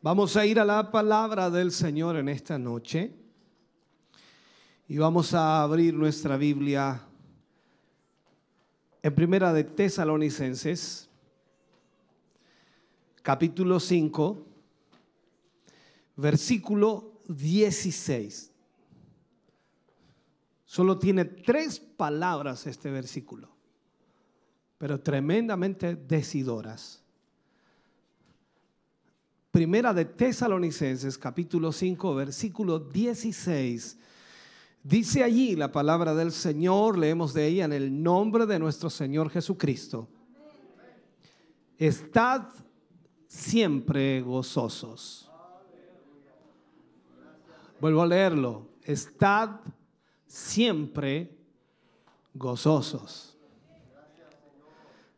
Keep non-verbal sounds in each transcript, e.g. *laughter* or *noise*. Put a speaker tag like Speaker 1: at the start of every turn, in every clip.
Speaker 1: Vamos a ir a la palabra del Señor en esta noche y vamos a abrir nuestra Biblia en Primera de Tesalonicenses, capítulo 5, versículo 16. Solo tiene tres palabras este versículo, pero tremendamente decidoras. Primera de Tesalonicenses, capítulo 5, versículo 16. Dice allí la palabra del Señor, leemos de ella en el nombre de nuestro Señor Jesucristo. Estad siempre gozosos. Vuelvo a leerlo. Estad siempre gozosos.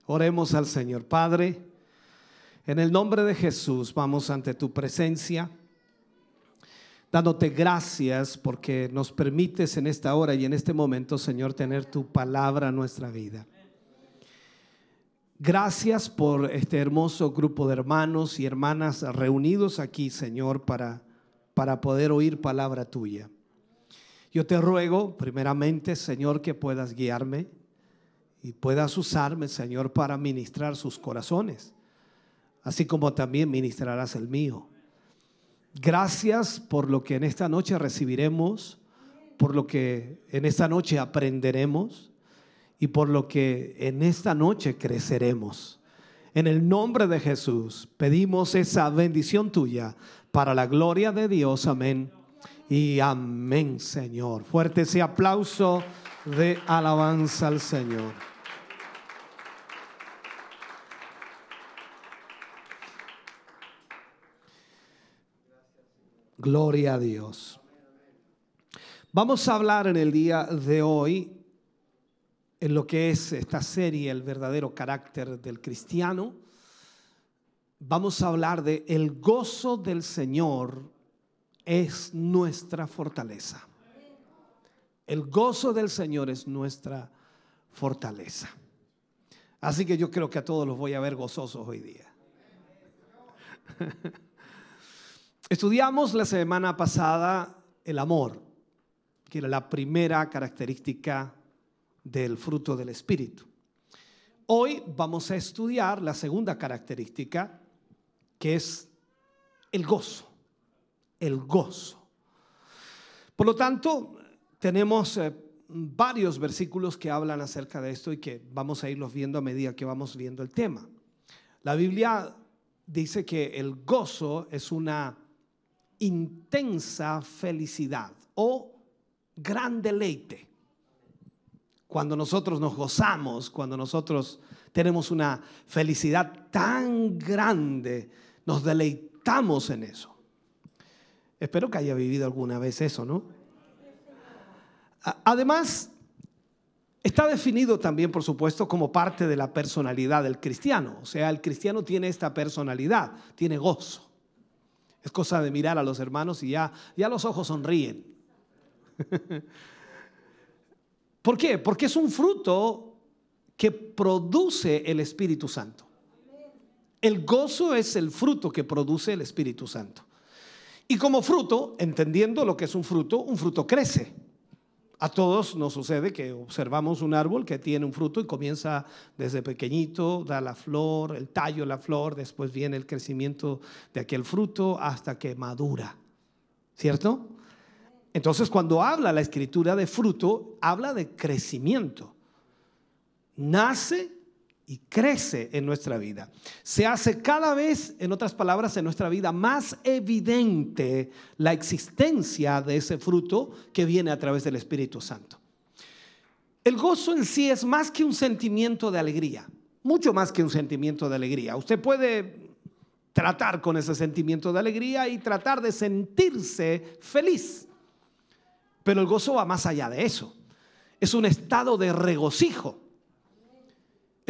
Speaker 1: Oremos al Señor. Padre, en el nombre de Jesús vamos ante tu presencia, dándote gracias porque nos permites en esta hora y en este momento, Señor, tener tu palabra en nuestra vida. Gracias por este hermoso grupo de hermanos y hermanas reunidos aquí, Señor, para, para poder oír palabra tuya. Yo te ruego, primeramente, Señor, que puedas guiarme y puedas usarme, Señor, para ministrar sus corazones así como también ministrarás el mío. Gracias por lo que en esta noche recibiremos, por lo que en esta noche aprenderemos y por lo que en esta noche creceremos. En el nombre de Jesús pedimos esa bendición tuya para la gloria de Dios. Amén. Y amén, Señor. Fuerte ese aplauso de alabanza al Señor. Gloria a Dios. Vamos a hablar en el día de hoy en lo que es esta serie, el verdadero carácter del cristiano. Vamos a hablar de el gozo del Señor es nuestra fortaleza. El gozo del Señor es nuestra fortaleza. Así que yo creo que a todos los voy a ver gozosos hoy día. *laughs* Estudiamos la semana pasada el amor, que era la primera característica del fruto del Espíritu. Hoy vamos a estudiar la segunda característica, que es el gozo, el gozo. Por lo tanto, tenemos eh, varios versículos que hablan acerca de esto y que vamos a irlos viendo a medida que vamos viendo el tema. La Biblia dice que el gozo es una intensa felicidad o gran deleite. Cuando nosotros nos gozamos, cuando nosotros tenemos una felicidad tan grande, nos deleitamos en eso. Espero que haya vivido alguna vez eso, ¿no? Además, está definido también, por supuesto, como parte de la personalidad del cristiano. O sea, el cristiano tiene esta personalidad, tiene gozo. Es cosa de mirar a los hermanos y ya, ya los ojos sonríen. *laughs* ¿Por qué? Porque es un fruto que produce el Espíritu Santo. El gozo es el fruto que produce el Espíritu Santo. Y como fruto, entendiendo lo que es un fruto, un fruto crece. A todos nos sucede que observamos un árbol que tiene un fruto y comienza desde pequeñito, da la flor, el tallo, la flor, después viene el crecimiento de aquel fruto hasta que madura. ¿Cierto? Entonces cuando habla la escritura de fruto, habla de crecimiento. Nace y crece en nuestra vida. Se hace cada vez, en otras palabras, en nuestra vida más evidente la existencia de ese fruto que viene a través del Espíritu Santo. El gozo en sí es más que un sentimiento de alegría, mucho más que un sentimiento de alegría. Usted puede tratar con ese sentimiento de alegría y tratar de sentirse feliz. Pero el gozo va más allá de eso. Es un estado de regocijo.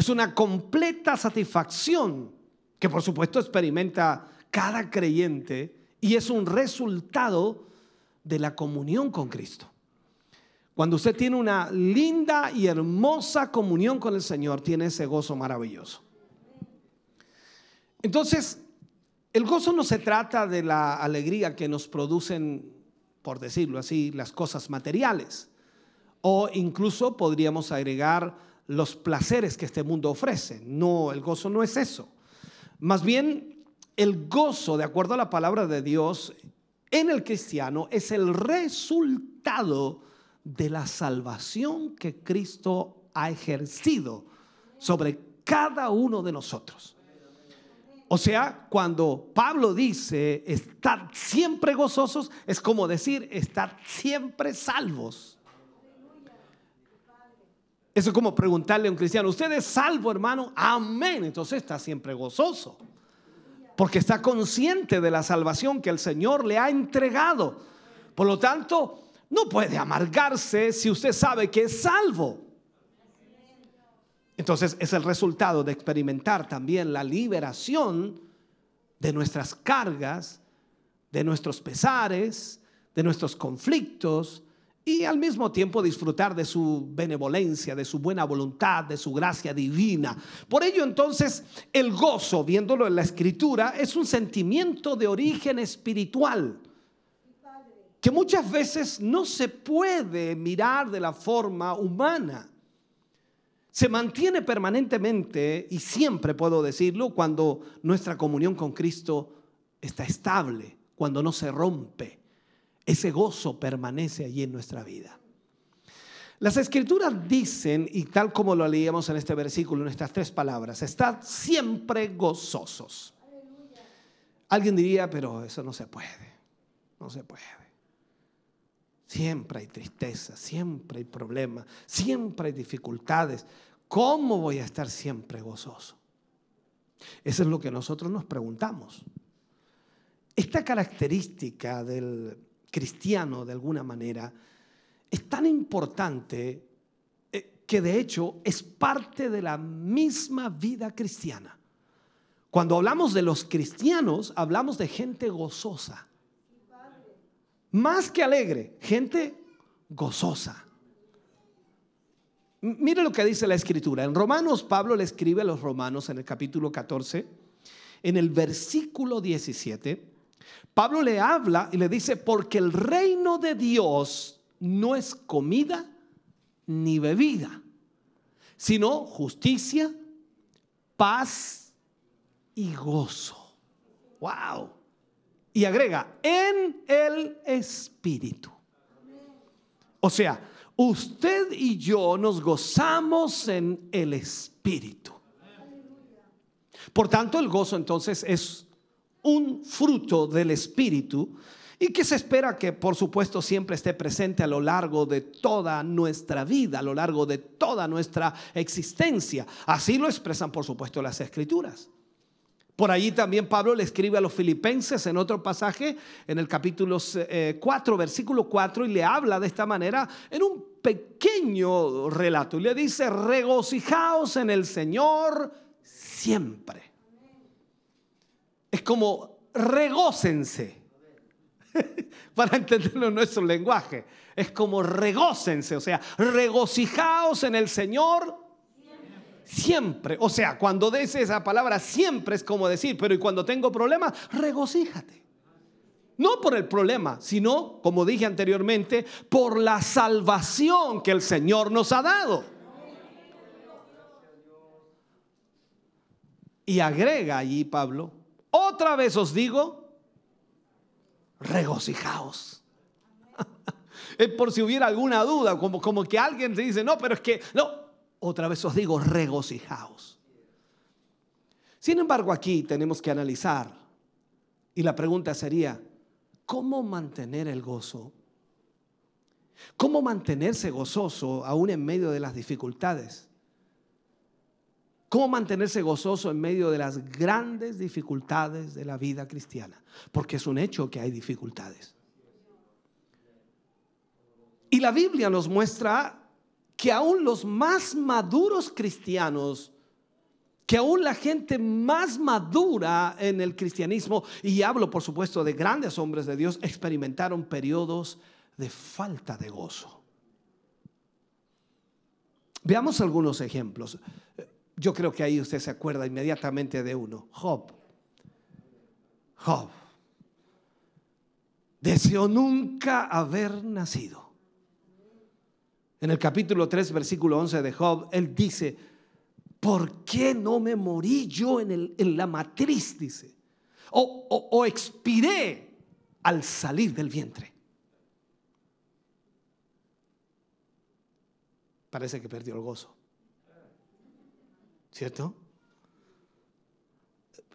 Speaker 1: Es una completa satisfacción que por supuesto experimenta cada creyente y es un resultado de la comunión con Cristo. Cuando usted tiene una linda y hermosa comunión con el Señor, tiene ese gozo maravilloso. Entonces, el gozo no se trata de la alegría que nos producen, por decirlo así, las cosas materiales. O incluso podríamos agregar los placeres que este mundo ofrece. No, el gozo no es eso. Más bien, el gozo, de acuerdo a la palabra de Dios, en el cristiano es el resultado de la salvación que Cristo ha ejercido sobre cada uno de nosotros. O sea, cuando Pablo dice estar siempre gozosos, es como decir estar siempre salvos. Eso es como preguntarle a un cristiano, ¿usted es salvo, hermano? Amén. Entonces está siempre gozoso. Porque está consciente de la salvación que el Señor le ha entregado. Por lo tanto, no puede amargarse si usted sabe que es salvo. Entonces es el resultado de experimentar también la liberación de nuestras cargas, de nuestros pesares, de nuestros conflictos, y al mismo tiempo disfrutar de su benevolencia, de su buena voluntad, de su gracia divina. Por ello entonces el gozo, viéndolo en la escritura, es un sentimiento de origen espiritual que muchas veces no se puede mirar de la forma humana. Se mantiene permanentemente, y siempre puedo decirlo, cuando nuestra comunión con Cristo está estable, cuando no se rompe ese gozo permanece allí en nuestra vida. Las escrituras dicen, y tal como lo leíamos en este versículo, en estas tres palabras, estad siempre gozosos. Alguien diría, pero eso no se puede, no se puede. Siempre hay tristeza, siempre hay problemas, siempre hay dificultades. ¿Cómo voy a estar siempre gozoso? Eso es lo que nosotros nos preguntamos. Esta característica del cristiano de alguna manera, es tan importante eh, que de hecho es parte de la misma vida cristiana. Cuando hablamos de los cristianos, hablamos de gente gozosa. Más que alegre, gente gozosa. Mire lo que dice la escritura. En Romanos, Pablo le escribe a los romanos en el capítulo 14, en el versículo 17. Pablo le habla y le dice, porque el reino de Dios no es comida ni bebida, sino justicia, paz y gozo. Wow. Y agrega, en el Espíritu. O sea, usted y yo nos gozamos en el Espíritu. Por tanto, el gozo entonces es un fruto del Espíritu y que se espera que por supuesto siempre esté presente a lo largo de toda nuestra vida, a lo largo de toda nuestra existencia. Así lo expresan por supuesto las escrituras. Por allí también Pablo le escribe a los filipenses en otro pasaje, en el capítulo 4, eh, versículo 4, y le habla de esta manera en un pequeño relato. Y le dice, regocijaos en el Señor siempre es como regócense. *laughs* Para entenderlo en nuestro lenguaje. Es como regócense, o sea, regocijaos en el Señor siempre. O sea, cuando des esa palabra siempre es como decir, pero y cuando tengo problemas, regocíjate. No por el problema, sino, como dije anteriormente, por la salvación que el Señor nos ha dado. Y agrega allí Pablo, otra vez os digo, regocijaos. *laughs* es por si hubiera alguna duda, como, como que alguien se dice, no, pero es que, no, otra vez os digo, regocijaos. Sin embargo, aquí tenemos que analizar, y la pregunta sería, ¿cómo mantener el gozo? ¿Cómo mantenerse gozoso aún en medio de las dificultades? Cómo mantenerse gozoso en medio de las grandes dificultades de la vida cristiana, porque es un hecho que hay dificultades. Y la Biblia nos muestra que aún los más maduros cristianos, que aún la gente más madura en el cristianismo, y hablo por supuesto de grandes hombres de Dios, experimentaron periodos de falta de gozo. Veamos algunos ejemplos. Yo creo que ahí usted se acuerda inmediatamente de uno, Job. Job deseó nunca haber nacido. En el capítulo 3, versículo 11 de Job, él dice, ¿por qué no me morí yo en, la matriz? Dice, o expiré al salir del vientre. Parece que perdió el gozo. ¿Cierto?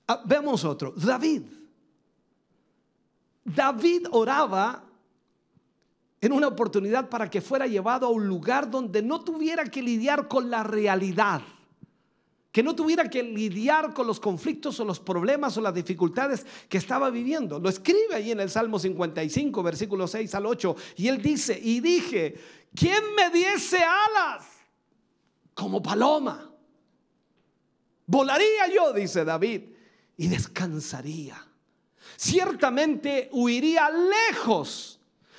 Speaker 1: Ah, veamos otro, David. David oraba en una oportunidad para que fuera llevado a un lugar donde no tuviera que lidiar con la realidad, que no tuviera que lidiar con los conflictos o los problemas o las dificultades que estaba viviendo. Lo escribe ahí en el Salmo 55, versículo 6 al 8, y él dice, y dije, ¿quién me diese alas como paloma? Volaría yo, dice David, y descansaría. Ciertamente huiría lejos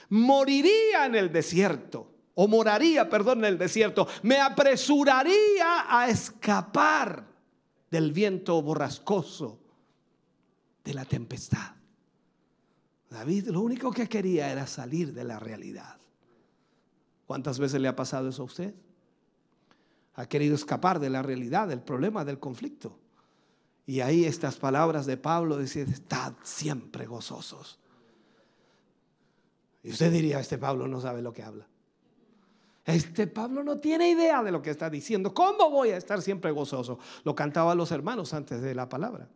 Speaker 1: moriría en el desierto, o moraría, perdón, en el desierto, me apresuraría a escapar del viento borrascoso, de la tempestad. David lo único que quería era salir de la realidad. ¿Cuántas veces le ha pasado eso a usted? Ha querido escapar de la realidad, del problema, del conflicto. Y ahí estas palabras de Pablo decían, estad siempre gozosos. Y usted diría, este Pablo no sabe lo que habla. Este Pablo no tiene idea de lo que está diciendo. ¿Cómo voy a estar siempre gozoso? Lo cantaban los hermanos antes de la palabra.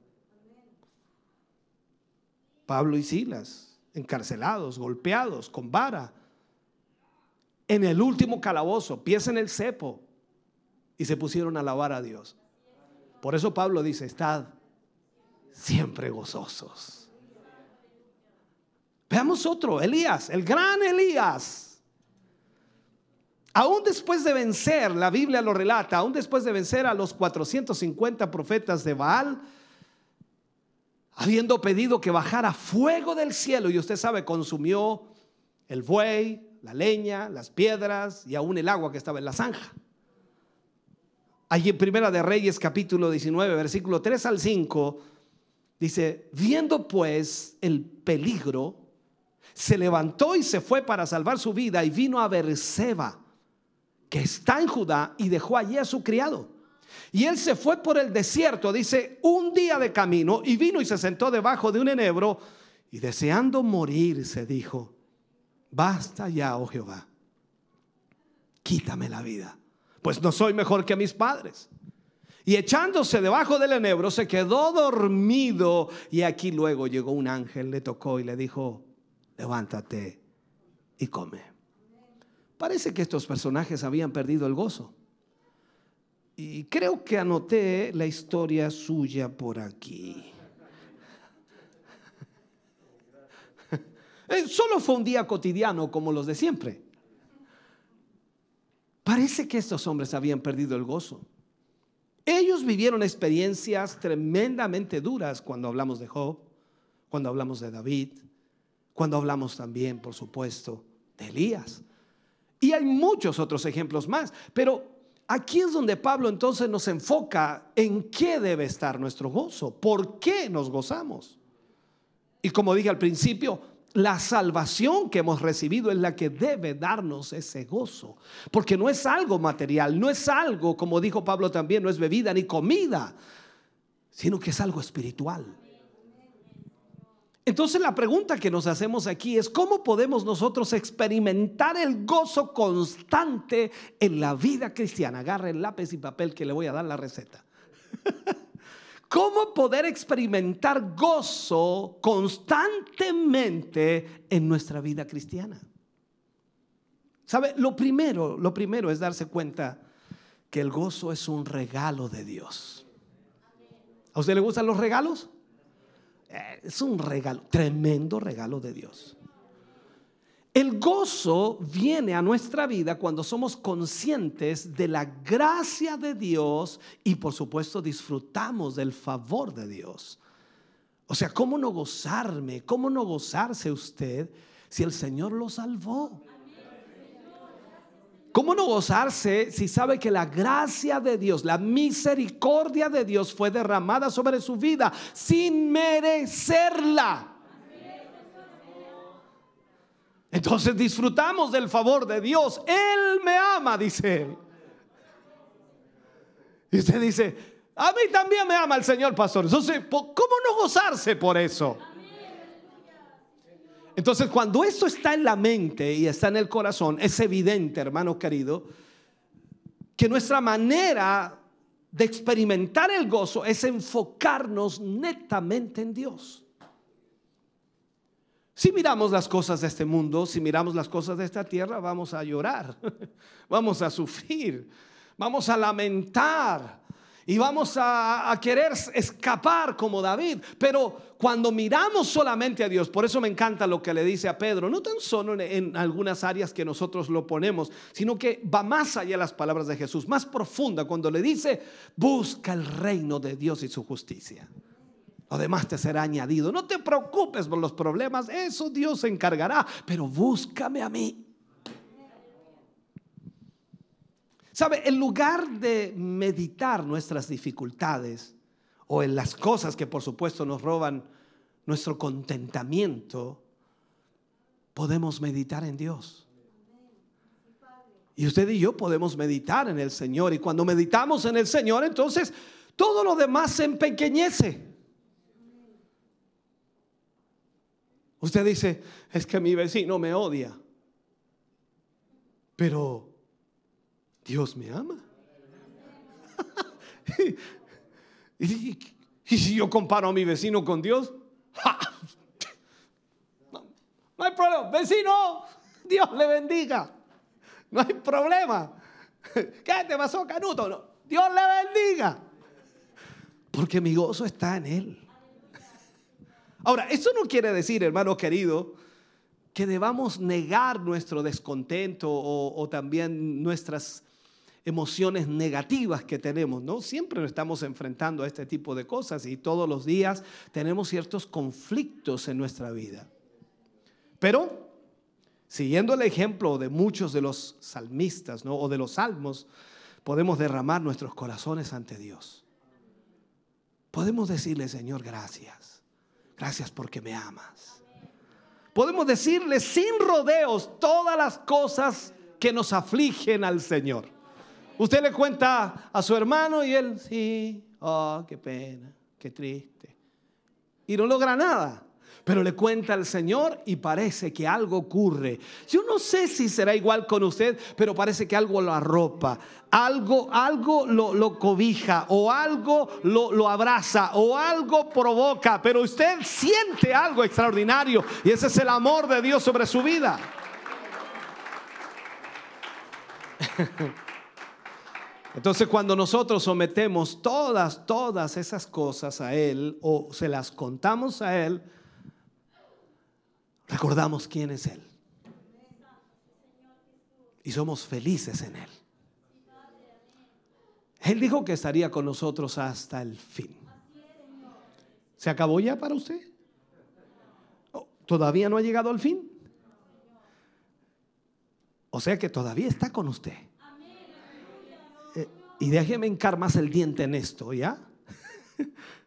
Speaker 1: Pablo y Silas, encarcelados, golpeados, con vara, en el último calabozo, pies en el cepo, y se pusieron a alabar a Dios. Por eso Pablo dice, estad siempre gozosos. Veamos otro, Elías, el gran Elías. Aún después de vencer, la Biblia lo relata, aún después de vencer a los 450 profetas de Baal, habiendo pedido que bajara fuego del cielo, y usted sabe, consumió el buey, la leña, las piedras y aún el agua que estaba en la zanja. Allí en Primera de Reyes capítulo 19, versículo 3 al 5, dice, viendo pues el peligro, se levantó y se fue para salvar su vida y vino a Berseba, que está en Judá, y dejó allí a su criado. Y él se fue por el desierto, dice, un día de camino, y vino y se sentó debajo de un enebro, y deseando morir, se dijo, basta ya, oh Jehová, quítame la vida, pues no soy mejor que mis padres. Y echándose debajo del enebro, se quedó dormido, y aquí luego llegó un ángel, le tocó y le dijo, levántate y come. Parece que estos personajes habían perdido el gozo. Y creo que anoté la historia suya por aquí. *laughs* Eh, solo fue un día cotidiano como los de siempre. Parece que estos hombres habían perdido el gozo. Ellos vivieron experiencias tremendamente duras cuando hablamos de Job, cuando hablamos de David, cuando hablamos también, por supuesto, de Elías. Y hay muchos otros ejemplos más, pero aquí es donde Pablo entonces nos enfoca en qué debe estar nuestro gozo, por qué nos gozamos. Y como dije al principio, la salvación que hemos recibido es la que debe darnos ese gozo, porque no es algo material, no es algo, como dijo Pablo también, no es bebida ni comida, sino que es algo espiritual. Entonces la pregunta que nos hacemos aquí es, ¿cómo podemos nosotros experimentar el gozo constante en la vida cristiana? Agarre el lápiz y papel que le voy a dar la receta. *laughs* ¿Cómo poder experimentar gozo constantemente en nuestra vida cristiana? ¿Sabe? Lo primero, lo primero es darse cuenta que el gozo es un regalo de Dios. ¿A usted le gustan los regalos? Eh, es un regalo, tremendo regalo de Dios. El gozo viene a nuestra vida cuando somos conscientes de la gracia de Dios y por supuesto disfrutamos del favor de Dios. O sea, ¿cómo no gozarme? ¿Cómo no gozarse usted si el Señor lo salvó? ¿Cómo no gozarse si sabe que la gracia de Dios, la misericordia de Dios fue derramada sobre su vida sin merecerla? Entonces disfrutamos del favor de Dios. Él me ama, dice él. Y usted dice, a mí también me ama el Señor, pastor. Entonces, ¿cómo no gozarse por eso? Entonces, cuando esto está en la mente y está en el corazón, es evidente, hermano querido, que nuestra manera de experimentar el gozo es enfocarnos netamente en Dios. Si miramos las cosas de este mundo, si miramos las cosas de esta tierra, vamos a llorar, *laughs* vamos a sufrir, vamos a lamentar, y vamos a, querer escapar como David. Pero cuando miramos solamente a Dios, por eso me encanta lo que le dice a Pedro, no tan solo en, en algunas áreas que nosotros lo ponemos, sino que va más allá de las palabras de Jesús, más profunda cuando le dice, busca el reino de Dios y su justicia. Lo demás te será añadido. No te preocupes por los problemas, eso Dios se encargará, pero búscame a mí. ¿Sabe? En lugar de meditar nuestras dificultades o en las cosas que por supuesto nos roban nuestro contentamiento, podemos meditar en Dios. Y usted y yo podemos meditar en el Señor. Y cuando meditamos en el Señor, entonces todo lo demás se empequeñece. Usted dice, es que mi vecino me odia. Pero Dios me ama. *laughs* y, si yo comparo a mi vecino con Dios, *laughs* no, hay problema. Vecino, Dios le bendiga. No hay problema. *laughs* ¿Qué te pasó, Canuto? Dios le bendiga. Porque mi gozo está en Él. Ahora, eso no quiere decir, hermano querido, que debamos negar nuestro descontento o también nuestras emociones negativas que tenemos, ¿no? Siempre nos estamos enfrentando a este tipo de cosas y todos los días tenemos ciertos conflictos en nuestra vida. Pero, siguiendo el ejemplo de muchos de los salmistas, ¿no? O de los salmos, podemos derramar nuestros corazones ante Dios. Podemos decirle, Señor, gracias. Gracias porque me amas. Podemos decirle sin rodeos todas las cosas que nos afligen al Señor. Usted le cuenta a su hermano y él, sí, oh, qué pena, qué triste. Y no logra nada. Pero le cuenta al Señor y parece que algo ocurre. Yo no sé si será igual con usted, pero parece que algo lo arropa, algo, algo lo, cobija, o algo lo, lo abraza, o algo provoca. Pero usted siente algo extraordinario y ese es el amor de Dios sobre su vida. *laughs* Entonces cuando nosotros sometemos todas, todas esas cosas a Él o se las contamos a Él, recordamos quién es Él. Y somos felices en Él. Él dijo que estaría con nosotros hasta el fin. ¿Se acabó ya para usted? ¿Todavía no ha llegado al fin? O sea que todavía está con usted. Y déjeme encar más el diente en esto, ¿ya? *laughs*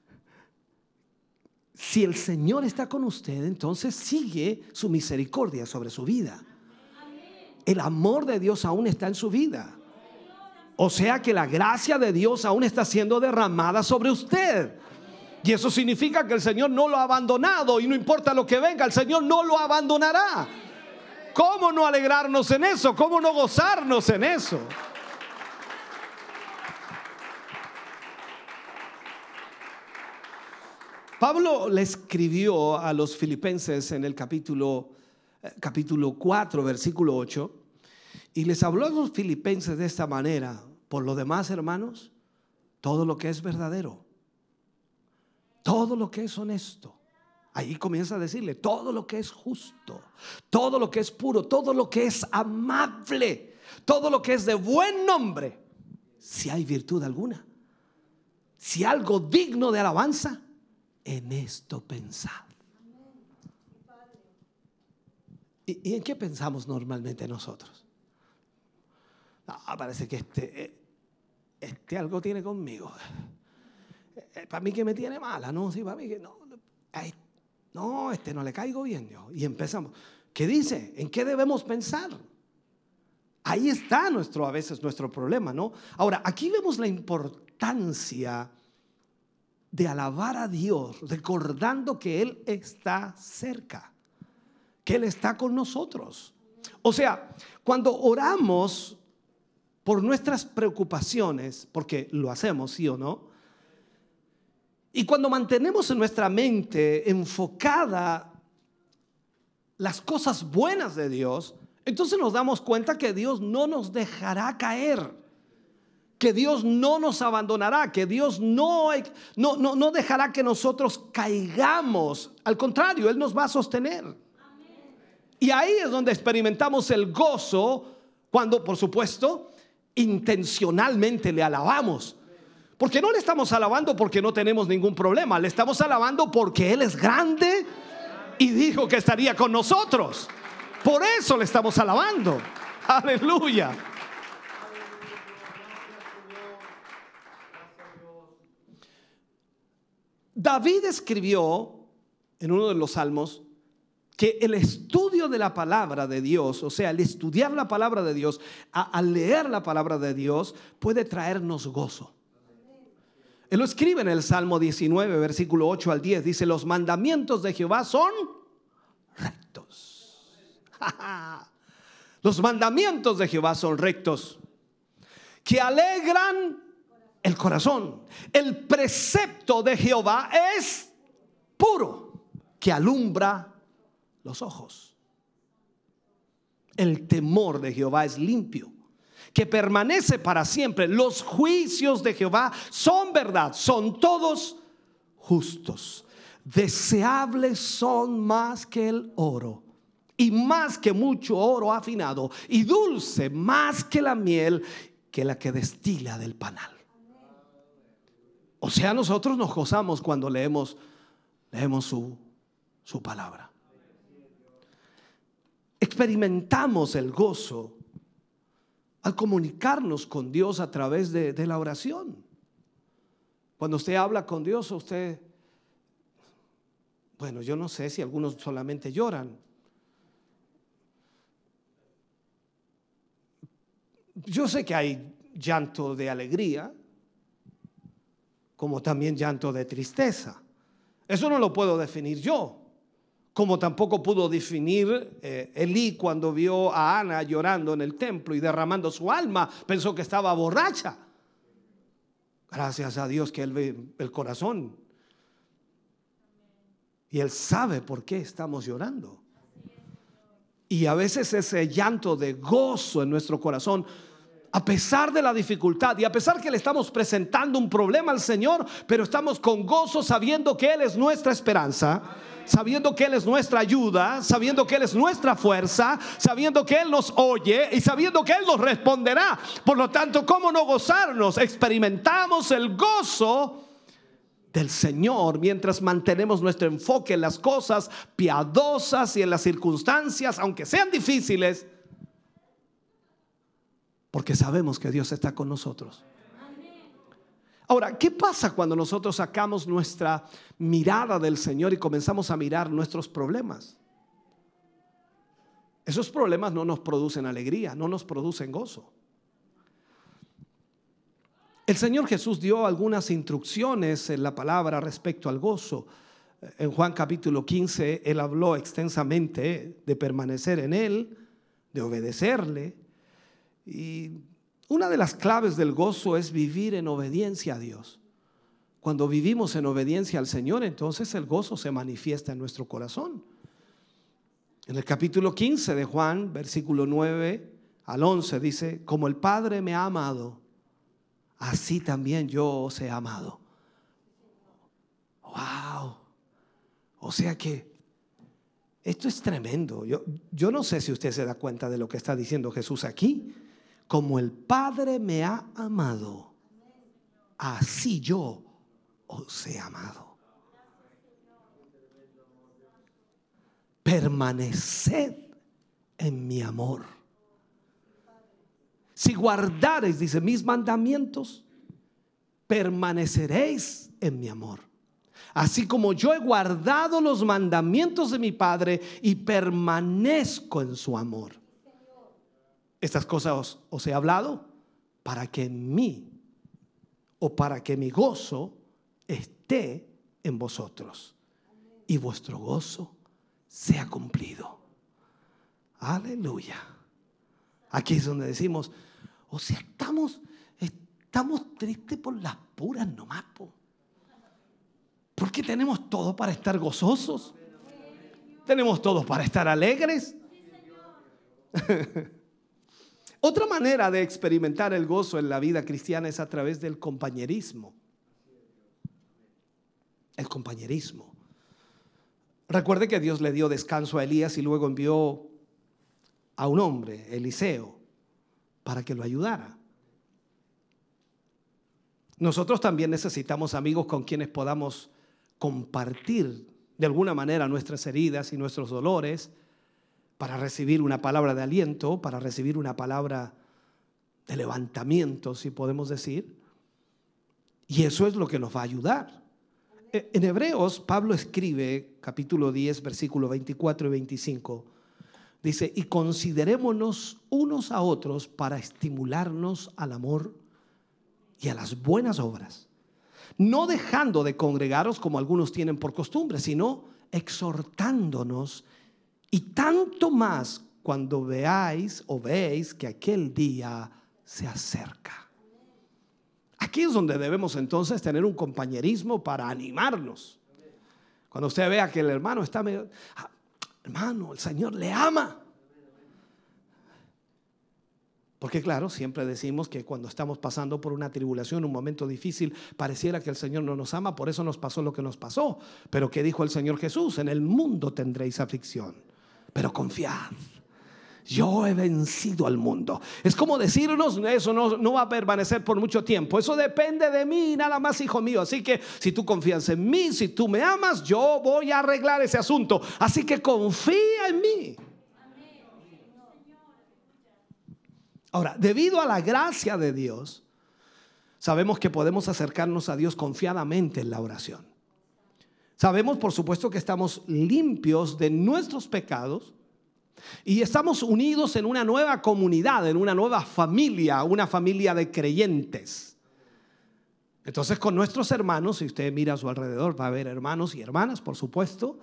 Speaker 1: si el Señor está con usted, entonces sigue su misericordia sobre su vida. El amor de Dios aún está en su vida. O sea que la gracia de Dios aún está siendo derramada sobre usted. Y eso significa que el Señor no lo ha abandonado y no importa lo que venga, el Señor no lo abandonará. ¿Cómo no alegrarnos en eso? ¿Cómo no gozarnos en eso? Pablo le escribió a los filipenses en el capítulo, eh, capítulo 4, versículo 8, y les habló a los filipenses de esta manera, Por lo demás, hermanos, todo lo que es verdadero, todo lo que es honesto, Ahí comienza a decirle todo lo que es justo, todo lo que es puro, todo lo que es amable, todo lo que es de buen nombre, si hay virtud alguna, si algo digno de alabanza, en esto pensad. ¿Y, en qué pensamos normalmente nosotros? parece que este, eh, este algo tiene conmigo. Eh, eh, para mí que me tiene mala, no, sí, para mí que no. No, este no le caigo bien yo. Y empezamos. ¿Qué dice? ¿En qué debemos pensar? Ahí está nuestro, a veces nuestro problema, ¿no? Ahora, aquí vemos la importancia de alabar a Dios, recordando que Él está cerca, que Él está con nosotros. O sea, cuando oramos por nuestras preocupaciones, porque lo hacemos, sí o no, y cuando mantenemos en nuestra mente enfocada las cosas buenas de Dios, entonces nos damos cuenta que Dios no nos dejará caer, que Dios no nos abandonará, que Dios no, no, no, dejará que nosotros caigamos. Al contrario, Él nos va a sostener. Y ahí es donde experimentamos el gozo cuando, por supuesto, intencionalmente le alabamos. Porque no le estamos alabando porque no tenemos ningún problema, le estamos alabando porque Él es grande y dijo que estaría con nosotros. Por eso le estamos alabando. Aleluya. David escribió en uno de los salmos que el estudio de la palabra de Dios, o sea, el estudiar la palabra de Dios, al leer la palabra de Dios, puede traernos gozo. Él lo escribe en el Salmo 19, versículo 8 al 10. Dice, los mandamientos de Jehová son rectos. *laughs* los mandamientos de Jehová son rectos, que alegran el corazón. El precepto de Jehová es puro, que alumbra los ojos. El temor de Jehová es limpio que permanece para siempre. Los juicios de Jehová son verdad, son todos justos. Deseables son más que el oro y más que mucho oro afinado y dulce más que la miel que la que destila del panal. O sea, nosotros nos gozamos cuando leemos, leemos su, su palabra. Experimentamos el gozo al comunicarnos con Dios a través de, la oración. Cuando usted habla con Dios, usted, bueno, yo no sé si algunos solamente lloran. Yo sé que hay llanto de alegría, como también llanto de tristeza. Eso no lo puedo definir yo como tampoco pudo definir eh, Elí cuando vio a Ana llorando en el templo y derramando su alma, pensó que estaba borracha. Gracias a Dios que Él ve el corazón. Y Él sabe por qué estamos llorando. Y a veces ese llanto de gozo en nuestro corazón, a pesar de la dificultad y a pesar que le estamos presentando un problema al Señor, pero estamos con gozo sabiendo que Él es nuestra esperanza sabiendo que Él es nuestra ayuda, sabiendo que Él es nuestra fuerza, sabiendo que Él nos oye y sabiendo que Él nos responderá. Por lo tanto, ¿cómo no gozarnos? Experimentamos el gozo del Señor mientras mantenemos nuestro enfoque en las cosas piadosas y en las circunstancias, aunque sean difíciles, porque sabemos que Dios está con nosotros. Ahora, ¿qué pasa cuando nosotros sacamos nuestra mirada del Señor y comenzamos a mirar nuestros problemas? Esos problemas no nos producen alegría, no nos producen gozo. El Señor Jesús dio algunas instrucciones en la palabra respecto al gozo. En Juan capítulo 15, Él habló extensamente de permanecer en Él, de obedecerle. Y una de las claves del gozo es vivir en obediencia a Dios. Cuando vivimos en obediencia al Señor, entonces el gozo se manifiesta en nuestro corazón. En el capítulo 15 de Juan, versículo 9 al 11, dice, como el Padre me ha amado, así también yo os he amado. Wow. O sea que esto es tremendo. Yo, yo no sé si usted se da cuenta de lo que está diciendo Jesús aquí. Como el Padre me ha amado, así yo os he amado. Permaneced en mi amor. Si guardareis, dice, mis mandamientos, permaneceréis en mi amor. Así como yo he guardado los mandamientos de mi Padre y permanezco en su amor. Estas cosas os, he hablado para que en mí o para que mi gozo esté en vosotros y vuestro gozo sea cumplido. Aleluya. Aquí es donde decimos, o sea, estamos, estamos tristes por las puras nomás. Porque tenemos todo para estar gozosos. Tenemos todo para estar alegres. *laughs* Otra manera de experimentar el gozo en la vida cristiana es a través del compañerismo. El compañerismo. Recuerde que Dios le dio descanso a Elías y luego envió a un hombre, Eliseo, para que lo ayudara. Nosotros también necesitamos amigos con quienes podamos compartir de alguna manera nuestras heridas y nuestros dolores para recibir una palabra de aliento, para recibir una palabra de levantamiento, si podemos decir. Y eso es lo que nos va a ayudar. E, en Hebreos, Pablo escribe, capítulo 10, versículo 24 y 25, dice, y considerémonos unos a otros para estimularnos al amor y a las buenas obras, no dejando de congregaros como algunos tienen por costumbre, sino exhortándonos y tanto más cuando veáis o veis que aquel día se acerca. Aquí es donde debemos entonces tener un compañerismo para animarnos. Cuando usted vea que el hermano está medio, ah, hermano, el Señor le ama. Porque claro, siempre decimos que cuando estamos pasando por una tribulación, un momento difícil, pareciera que el Señor no nos ama, por eso nos pasó lo que nos pasó. Pero ¿qué dijo el Señor Jesús? En el mundo tendréis aflicción pero confiad. Yo he vencido al mundo. Es como decirnos, eso no, va a permanecer por mucho tiempo. Eso depende de mí, nada más, hijo mío. Así que si tú confías en mí, si tú me amas, yo voy a arreglar ese asunto. Así que confía en mí. Ahora, debido a la gracia de Dios, sabemos que podemos acercarnos a Dios confiadamente en la oración. Sabemos, por supuesto, que estamos limpios de nuestros pecados y estamos unidos en una nueva comunidad, en una nueva familia, una familia de creyentes. Entonces, con nuestros hermanos, si usted mira a su alrededor, va a haber hermanos y hermanas, por supuesto,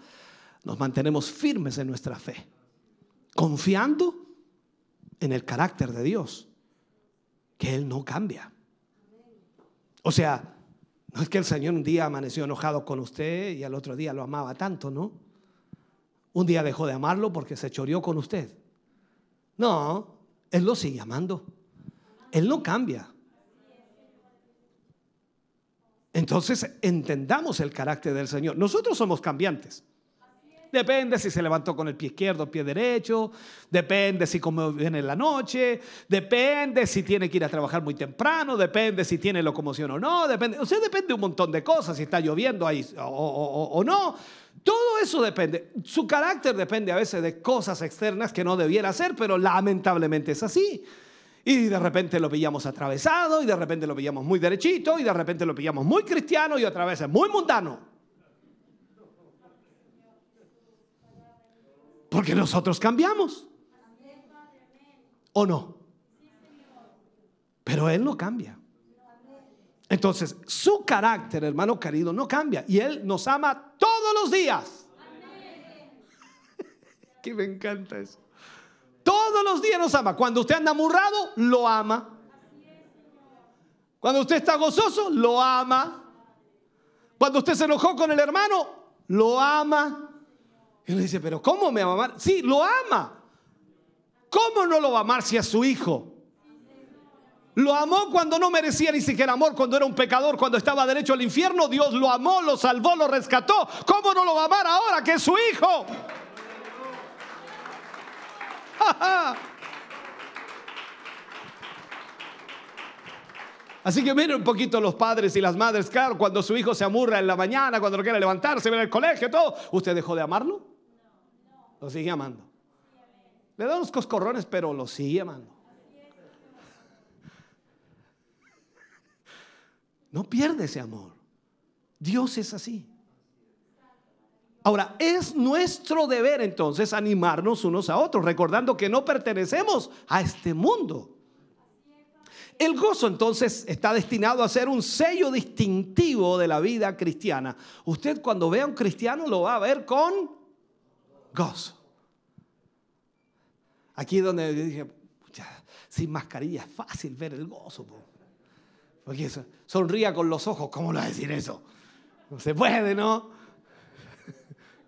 Speaker 1: nos mantenemos firmes en nuestra fe, confiando en el carácter de Dios, que Él no cambia. O sea, no es que el Señor un día amaneció enojado con usted y al otro día lo amaba tanto, ¿no? Un día dejó de amarlo porque se choreó con usted. No, Él lo sigue amando. Él no cambia. Entonces entendamos el carácter del Señor. Nosotros somos cambiantes. Depende si se levantó con el pie izquierdo o pie derecho. Depende si come bien en la noche. Depende si tiene que ir a trabajar muy temprano. Depende si tiene locomoción o no. Depende, o sea, depende de un montón de cosas. Si está lloviendo ahí o, o no. Todo eso depende. Su carácter depende a veces de cosas externas que no debiera hacer, pero lamentablemente es así. Y de repente lo pillamos atravesado, y de repente lo pillamos muy derechito, y de repente lo pillamos muy cristiano, y otra vez es muy mundano. Porque nosotros cambiamos. ¿O no? Pero Él no cambia. Entonces, su carácter, hermano querido, no cambia. Y Él nos ama todos los días. *laughs* que me encanta eso. Todos los días nos ama. Cuando usted anda amurrado, lo ama. Cuando usted está gozoso, lo ama. Cuando usted se enojó con el hermano, lo ama. Y uno dice, pero ¿cómo me va a amar? Sí, lo ama. ¿Cómo no lo va a amar si es su hijo? Lo amó cuando no merecía ni siquiera amor, cuando era un pecador, cuando estaba derecho al infierno. Dios lo amó, lo salvó, lo rescató. ¿Cómo no lo va a amar ahora que es su hijo? *laughs* Así que miren un poquito los padres y las madres, claro, cuando su hijo se amurra en la mañana, cuando no quiere levantarse, viene al colegio, todo, ¿usted dejó de amarlo? Lo sigue amando. Le da unos coscorrones, pero lo sigue amando. No pierde ese amor. Dios es así. Ahora, es nuestro deber entonces animarnos unos a otros, recordando que no pertenecemos a este mundo. El gozo entonces está destinado a ser un sello distintivo de la vida cristiana. Usted cuando vea a un cristiano lo va a ver con gozo. Aquí es donde dije, sin mascarilla es fácil ver el gozo. Porque sonría con los ojos, ¿cómo lo va a decir eso? No se puede, ¿no?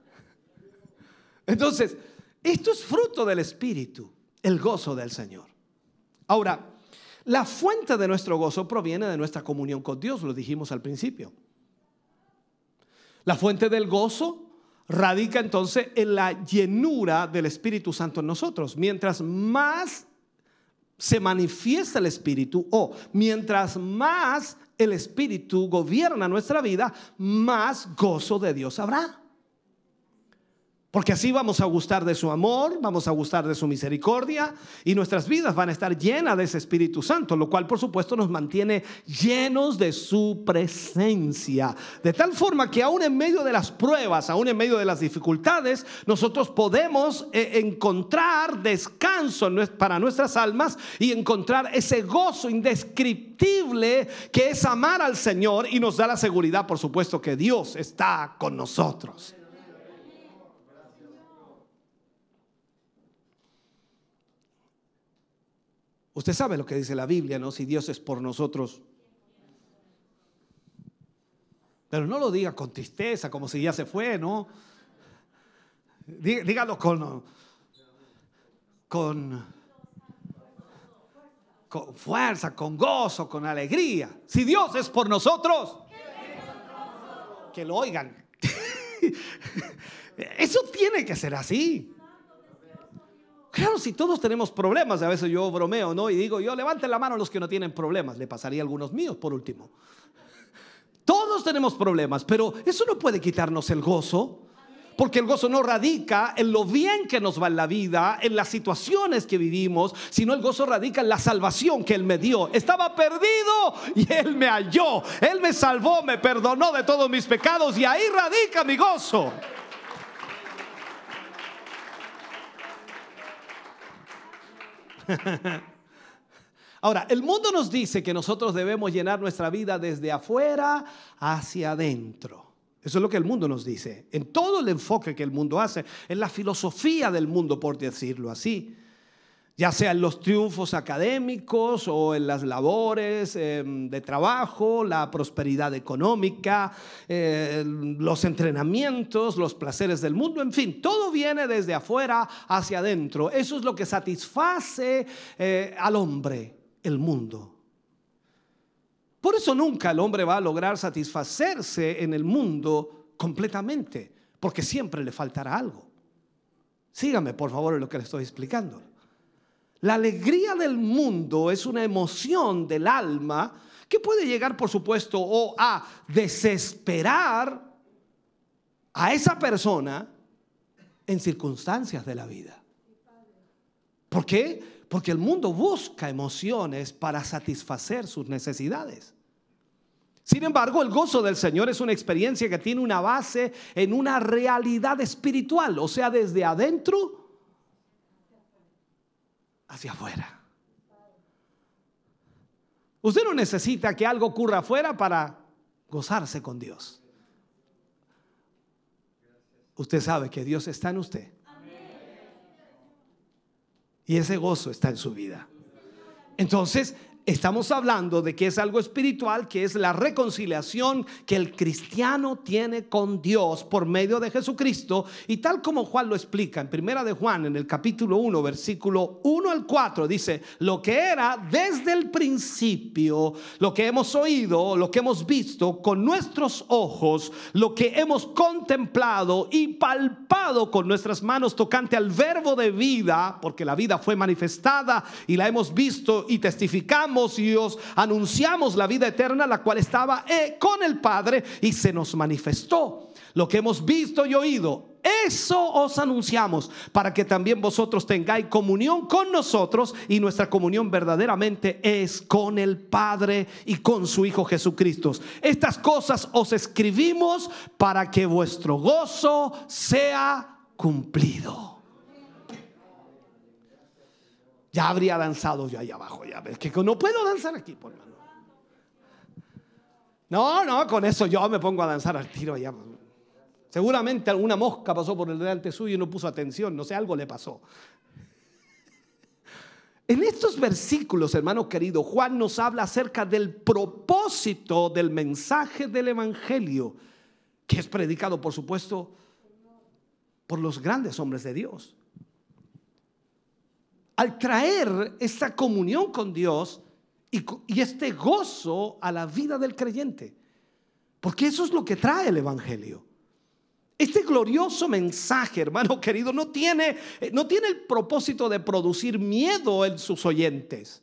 Speaker 1: *laughs* Entonces, esto es fruto del Espíritu, el gozo del Señor. Ahora, la fuente de nuestro gozo proviene de nuestra comunión con Dios, lo dijimos al principio. La fuente del gozo radica entonces en la llenura del Espíritu Santo en nosotros. Mientras más se manifiesta el Espíritu o mientras más el Espíritu gobierna nuestra vida, más gozo de Dios habrá. Porque así vamos a gustar de su amor, vamos a gustar de su misericordia y nuestras vidas van a estar llenas de ese Espíritu Santo, lo cual por supuesto nos mantiene llenos de su presencia. De tal forma que aún en medio de las pruebas, aún en medio de las dificultades, nosotros podemos eh, encontrar descanso para nuestras almas y encontrar ese gozo indescriptible que es amar al Señor y nos da la seguridad, por supuesto, que Dios está con nosotros. Usted sabe lo que dice la Biblia, ¿no? Si Dios es por nosotros. Pero no lo diga con tristeza, como si ya se fue, ¿no? Dígalo con, con, con fuerza, con gozo, con alegría. Si Dios es por nosotros, que lo oigan. *laughs* Eso tiene que ser así. Claro, si todos tenemos problemas, a veces yo bromeo, ¿no? Y digo, yo levanten la mano los que no tienen problemas, le pasaría a algunos míos por último. Todos tenemos problemas, pero eso no puede quitarnos el gozo, porque el gozo no radica en lo bien que nos va en la vida, en las situaciones que vivimos, sino el gozo radica en la salvación que Él me dio. Estaba perdido y Él me halló, Él me salvó, me perdonó de todos mis pecados y ahí radica mi gozo. *laughs* Ahora, el mundo nos dice que nosotros debemos llenar nuestra vida desde afuera hacia adentro. Eso es lo que el mundo nos dice. En todo el enfoque que el mundo hace, en la filosofía del mundo, por decirlo así ya sea en los triunfos académicos o en las labores em, de trabajo, la prosperidad económica, eh, los entrenamientos, los placeres del mundo, en fin, todo viene desde afuera hacia adentro. Eso es lo que satisface eh, al hombre, el mundo. Por eso nunca el hombre va a lograr satisfacerse en el mundo completamente, porque siempre le faltará algo. Sígame, por favor, en lo que le estoy explicando. La alegría del mundo es una emoción del alma que puede llegar, por supuesto, o a desesperar a esa persona en circunstancias de la vida. ¿Por qué? Porque el mundo busca emociones para satisfacer sus necesidades. Sin embargo, el gozo del Señor es una experiencia que tiene una base en una realidad espiritual, o sea, desde adentro hacia afuera. Usted no necesita que algo ocurra afuera para gozarse con Dios. Usted sabe que Dios está en usted. Y ese gozo está en su vida. Entonces, Estamos hablando de que es algo espiritual, que es la reconciliación que el cristiano tiene con Dios por medio de Jesucristo. Y tal como Juan lo explica en Primera de Juan, en el capítulo 1, versículo 1 al 4, dice, lo que era desde el principio, lo que hemos oído, lo que hemos visto con nuestros ojos, lo que hemos contemplado y palpado con nuestras manos tocante al verbo de vida, porque la vida fue manifestada y la hemos visto y testificamos y os anunciamos la vida eterna, la cual estaba eh, con el Padre y se nos manifestó. Lo que hemos visto y oído, eso os anunciamos para que también vosotros tengáis comunión con nosotros y nuestra comunión verdaderamente es con el Padre y con su Hijo Jesucristo. Estas cosas os escribimos para que vuestro gozo sea cumplido ya habría danzado yo ahí abajo. Ya que no puedo danzar aquí, por. No, no, con eso yo me pongo a danzar al tiro allá. Seguramente alguna mosca pasó por el delante suyo y no puso atención, no sé, algo le pasó. En estos versículos, hermano querido, Juan nos habla acerca del propósito del mensaje del Evangelio, que es predicado, por supuesto, por los grandes hombres de Dios al traer esa comunión con Dios y, este gozo a la vida del creyente. Porque eso es lo que trae el Evangelio. Este glorioso mensaje, hermano querido, no tiene, no tiene el propósito de producir miedo en sus oyentes,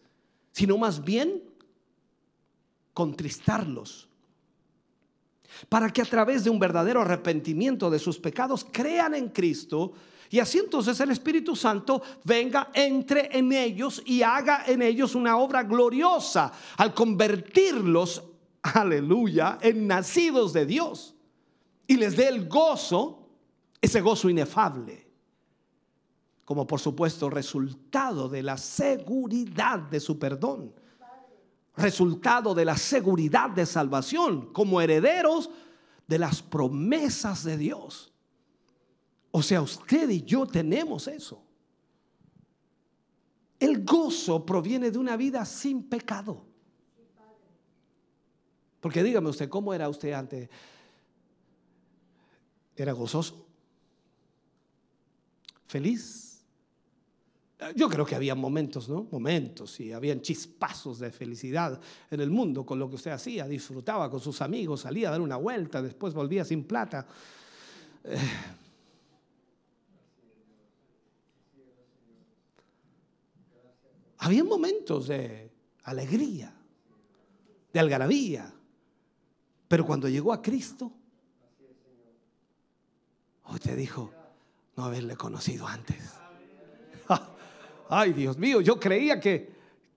Speaker 1: sino más bien contristarlos. Para que a través de un verdadero arrepentimiento de sus pecados crean en Cristo y así entonces el Espíritu Santo venga, entre en ellos y haga en ellos una obra gloriosa al convertirlos, aleluya, en nacidos de Dios. Y les dé el gozo, ese gozo inefable, como por supuesto resultado de la seguridad de su perdón, resultado de la seguridad de salvación, como herederos de las promesas de Dios. O sea, usted y yo tenemos eso. El gozo proviene de una vida sin pecado. Porque dígame usted, ¿cómo era usted antes? ¿Era gozoso? ¿Feliz? Yo creo que había momentos, ¿no? Momentos y habían chispazos de felicidad en el mundo con lo que usted hacía. Disfrutaba con sus amigos, salía a dar una vuelta, después volvía sin plata. Eh, Había momentos de alegría, de algarabía. Pero cuando llegó a Cristo, usted dijo, no haberle conocido antes. *laughs* Ay, Dios mío, yo creía que,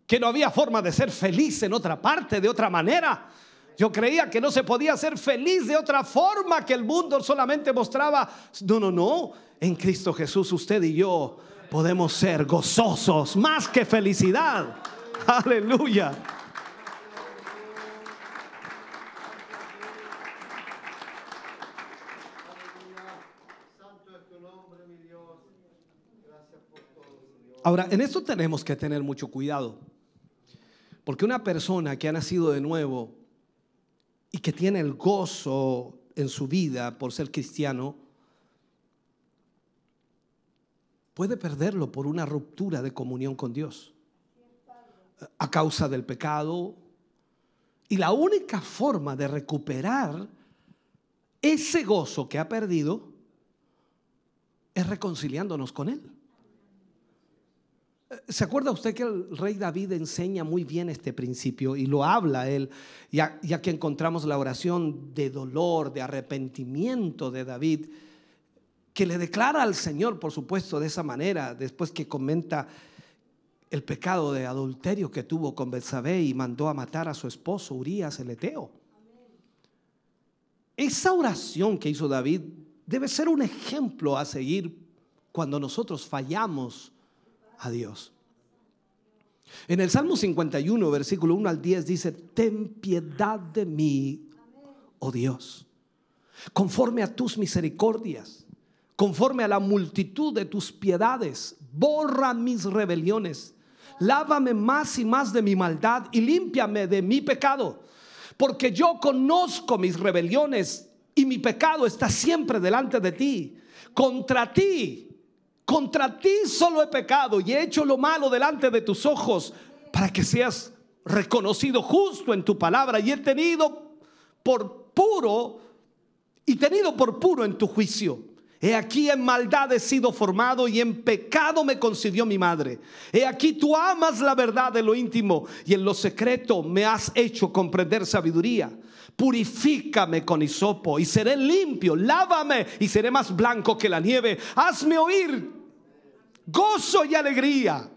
Speaker 1: que no había forma de ser feliz en otra parte, de otra manera. Yo creía que no se podía ser feliz de otra forma, que el mundo solamente mostraba, no, no, no, en Cristo Jesús usted y yo podemos ser gozosos más que felicidad. Aleluya. Ahora, en esto tenemos que tener mucho cuidado. Porque una persona que ha nacido de nuevo y que tiene el gozo en su vida por ser cristiano, puede perderlo por una ruptura de comunión con Dios a causa del pecado. Y la única forma de recuperar ese gozo que ha perdido es reconciliándonos con Él. ¿Se acuerda usted que el rey David enseña muy bien este principio y lo habla él, ya, ya que encontramos la oración de dolor, de arrepentimiento de David? Que le declara al Señor, por supuesto, de esa manera, después que comenta el pecado de adulterio que tuvo con Betsabé y mandó a matar a su esposo Urias el Eteo. Esa oración que hizo David debe ser un ejemplo a seguir cuando nosotros fallamos a Dios. En el Salmo 51, versículo 1 al 10 dice, ten piedad de mí, oh Dios, conforme a tus misericordias conforme a la multitud de tus piedades, borra mis rebeliones, Lávame más y más de mi maldad y límpiame de mi pecado. Porque yo conozco mis rebeliones y mi pecado está siempre delante de ti. Contra ti, contra ti solo he pecado y he hecho lo malo delante de tus ojos para que seas reconocido justo en tu palabra y he tenido por puro y tenido por puro en tu juicio. He aquí en maldad he sido formado y en pecado me concibió mi madre. He aquí tú amas la verdad de lo íntimo y en lo secreto me has hecho comprender sabiduría. Purifícame con hisopo y seré limpio. Lávame y seré más blanco que la nieve. Hazme oír gozo y alegría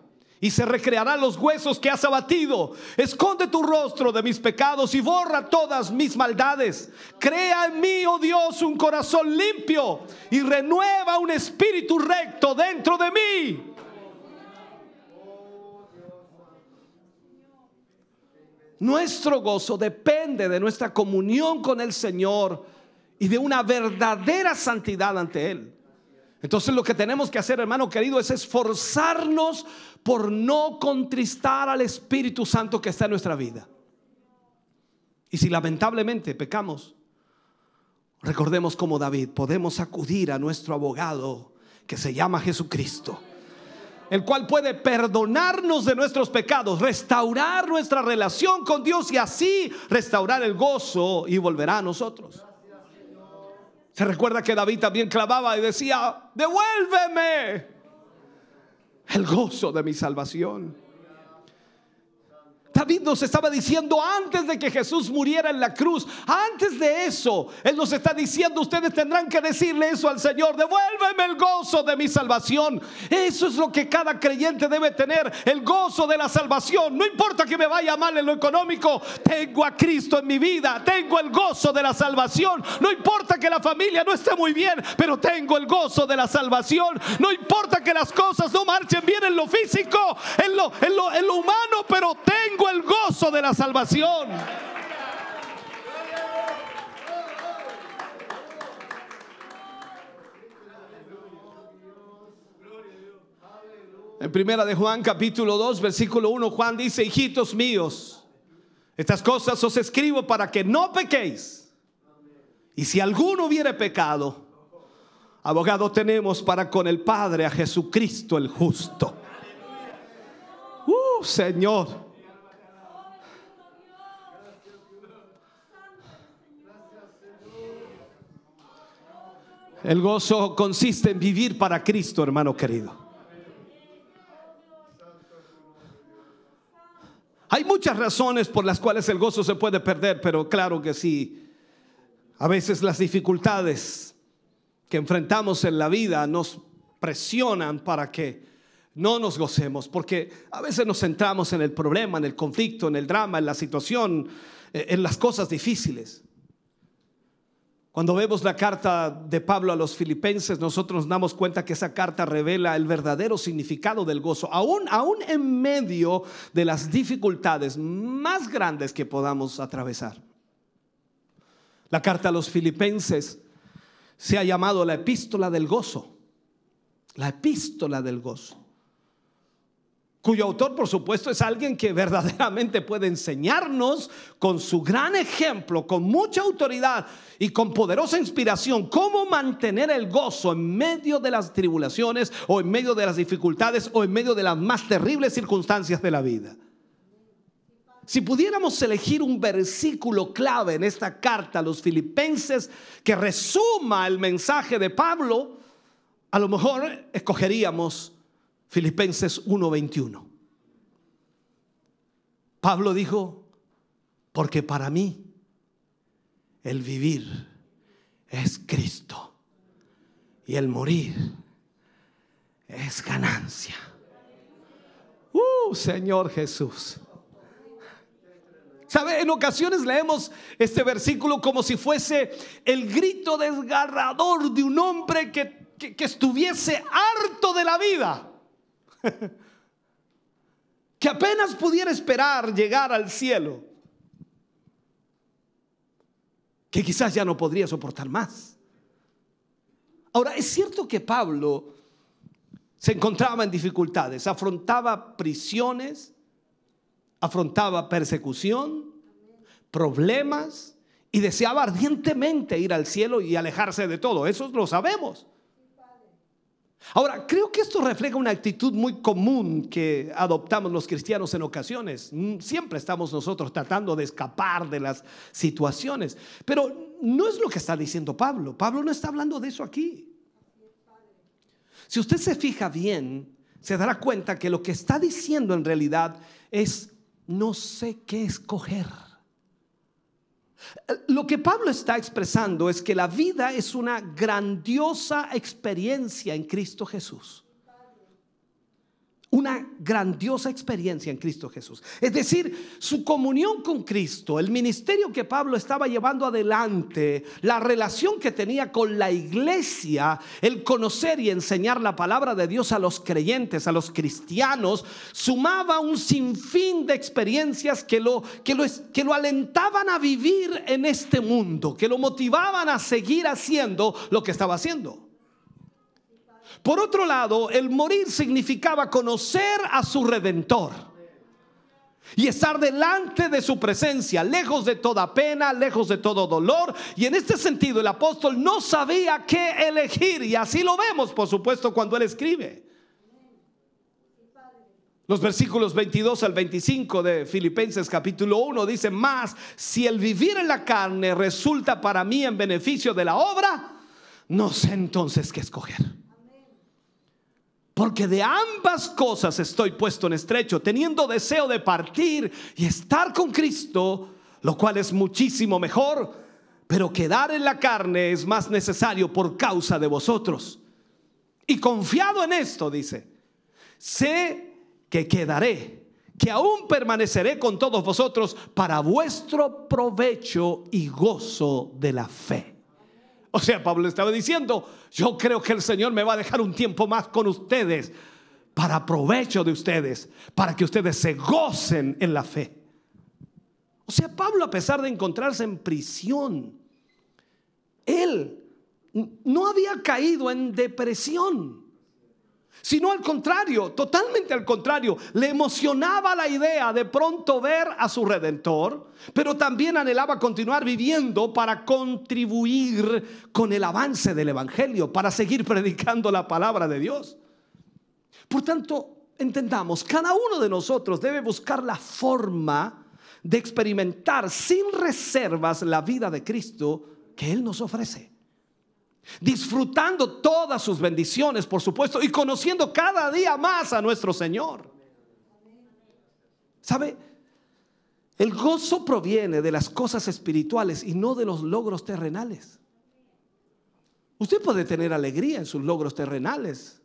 Speaker 1: y se recrearán los huesos que has abatido. Esconde tu rostro de mis pecados y borra todas mis maldades. Crea en mí, oh Dios, un corazón limpio y renueva un espíritu recto dentro de mí. Nuestro gozo depende de nuestra comunión con el Señor y de una verdadera santidad ante Él. Entonces lo que tenemos que hacer, hermano querido, es esforzarnos por no contristar al Espíritu Santo que está en nuestra vida. Y si lamentablemente pecamos, recordemos como David, podemos acudir a nuestro abogado que se llama Jesucristo, el cual puede perdonarnos de nuestros pecados, restaurar nuestra relación con Dios y así restaurar el gozo y volverá a nosotros. Se recuerda que David también clamaba y decía, devuélveme el gozo de mi salvación. David nos estaba diciendo antes de que Jesús muriera en la cruz, antes de eso, Él nos está diciendo, ustedes tendrán que decirle eso al Señor, devuélveme el gozo de mi salvación. Eso es lo que cada creyente debe tener, el gozo de la salvación. No importa que me vaya mal en lo económico, tengo a Cristo en mi vida, tengo el gozo de la salvación. No importa que la familia no esté muy bien, pero tengo el gozo de la salvación. No importa que las cosas no marchen bien en lo físico, en lo, en lo, en lo humano, pero tengo el gozo de la salvación. En primera de Juan capítulo 2 versículo 1 Juan dice, hijitos míos, estas cosas os escribo para que no pequéis. Y si alguno hubiere pecado, abogado tenemos para con el Padre a Jesucristo el justo. Uh, Señor. El gozo consiste en vivir para Cristo, hermano querido. Hay muchas razones por las cuales el gozo se puede perder, pero claro que sí. A veces las dificultades que enfrentamos en la vida nos presionan para que no nos gocemos, porque a veces nos centramos en el problema, en el conflicto, en el drama, en la situación, eh, en las cosas difíciles. Cuando vemos la carta de Pablo a los filipenses, nosotros nos damos cuenta que esa carta revela el verdadero significado del gozo, aún, aún en medio de las dificultades más grandes que podamos atravesar. La carta a los filipenses se ha llamado la epístola del gozo, la epístola del gozo cuyo autor por supuesto es alguien que verdaderamente puede enseñarnos con su gran ejemplo, con mucha autoridad y con poderosa inspiración cómo mantener el gozo en medio de las tribulaciones o en medio de las dificultades o en medio de las más terribles circunstancias de la vida. Si pudiéramos elegir un versículo clave en esta carta a los filipenses que resuma el mensaje de Pablo, a lo mejor escogeríamos Filipenses 1:21. Pablo dijo, porque para mí el vivir es Cristo y el morir es ganancia. Uh, Señor Jesús. ¿Sabe? En ocasiones leemos este versículo como si fuese el grito desgarrador de un hombre que, que estuviese harto de la vida. *laughs* que apenas pudiera esperar llegar al cielo, que quizás ya no podría soportar más. Ahora, es cierto que Pablo se encontraba en dificultades, afrontaba prisiones, afrontaba persecución, problemas y deseaba ardientemente ir al cielo y alejarse de todo. Eso lo sabemos. Ahora, creo que esto refleja una actitud muy común que adoptamos los cristianos en ocasiones. Mm, siempre estamos nosotros tratando de escapar de las situaciones, pero no es lo que está diciendo Pablo. Pablo no está hablando de eso aquí. Si usted se fija bien, se dará cuenta que lo que está diciendo en realidad es, no sé qué escoger. Lo que Pablo está expresando es que la vida es una grandiosa experiencia en Cristo Jesús una grandiosa experiencia en Cristo Jesús. Es decir, su comunión con Cristo, el ministerio que Pablo estaba llevando adelante, la relación que tenía con la iglesia, el conocer y enseñar la palabra de Dios a los creyentes, a los cristianos, sumaba un sinfín de experiencias que lo, que lo, que lo alentaban a vivir en este mundo, que lo motivaban a seguir haciendo lo que estaba haciendo. Por otro lado, el morir significaba conocer a su redentor y estar delante de su presencia, lejos de toda pena, lejos de todo dolor. Y en este sentido el apóstol no sabía qué elegir y así lo vemos, por supuesto, cuando él escribe. Los versículos 22 al 25 de Filipenses capítulo 1 dice, más si el vivir en la carne resulta para mí en beneficio de la obra, no sé entonces qué escoger. Porque de ambas cosas estoy puesto en estrecho, teniendo deseo de partir y estar con Cristo, lo cual es muchísimo mejor, pero quedar en la carne es más necesario por causa de vosotros. Y confiado en esto, dice, sé que quedaré, que aún permaneceré con todos vosotros para vuestro provecho y gozo de la fe. O sea, Pablo estaba diciendo, yo creo que el Señor me va a dejar un tiempo más con ustedes para provecho de ustedes, para que ustedes se gocen en la fe. O sea, Pablo a pesar de encontrarse en prisión, él no había caído en depresión sino al contrario, totalmente al contrario, le emocionaba la idea de pronto ver a su redentor, pero también anhelaba continuar viviendo para contribuir con el avance del Evangelio, para seguir *laughs* predicando la palabra de Dios. Por tanto, entendamos, cada uno de nosotros debe buscar la forma de experimentar sin reservas la vida de Cristo que Él nos ofrece disfrutando todas sus bendiciones, por supuesto, y conociendo cada día más a nuestro Señor. ¿Sabe? El gozo proviene de las cosas espirituales y no de los logros terrenales. Usted puede tener alegría en sus logros terrenales.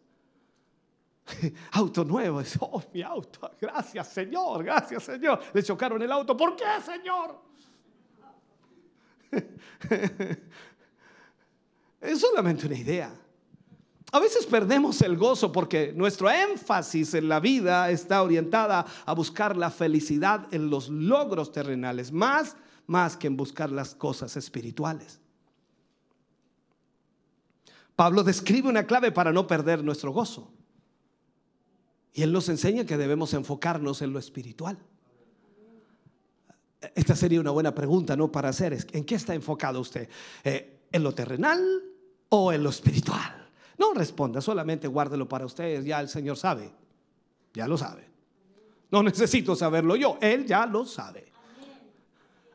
Speaker 1: *laughs* Auto nuevo, oh mi auto, gracias Señor, gracias Señor. Le chocaron el auto, ¿por qué Señor? *laughs* Es solamente una idea. A veces perdemos el gozo porque nuestro énfasis en la vida está orientada a buscar la felicidad en los logros terrenales, más, más que en buscar las cosas espirituales. Pablo describe una clave para no perder nuestro gozo. Y él nos enseña que debemos enfocarnos en lo espiritual. Esta sería una buena pregunta, ¿no? Para hacer, ¿en qué está enfocado usted? Eh, ¿En lo terrenal o en lo espiritual? No responda, solamente guárdelo para ustedes, ya el Señor sabe, ya lo sabe. No necesito saberlo yo, Él ya lo sabe.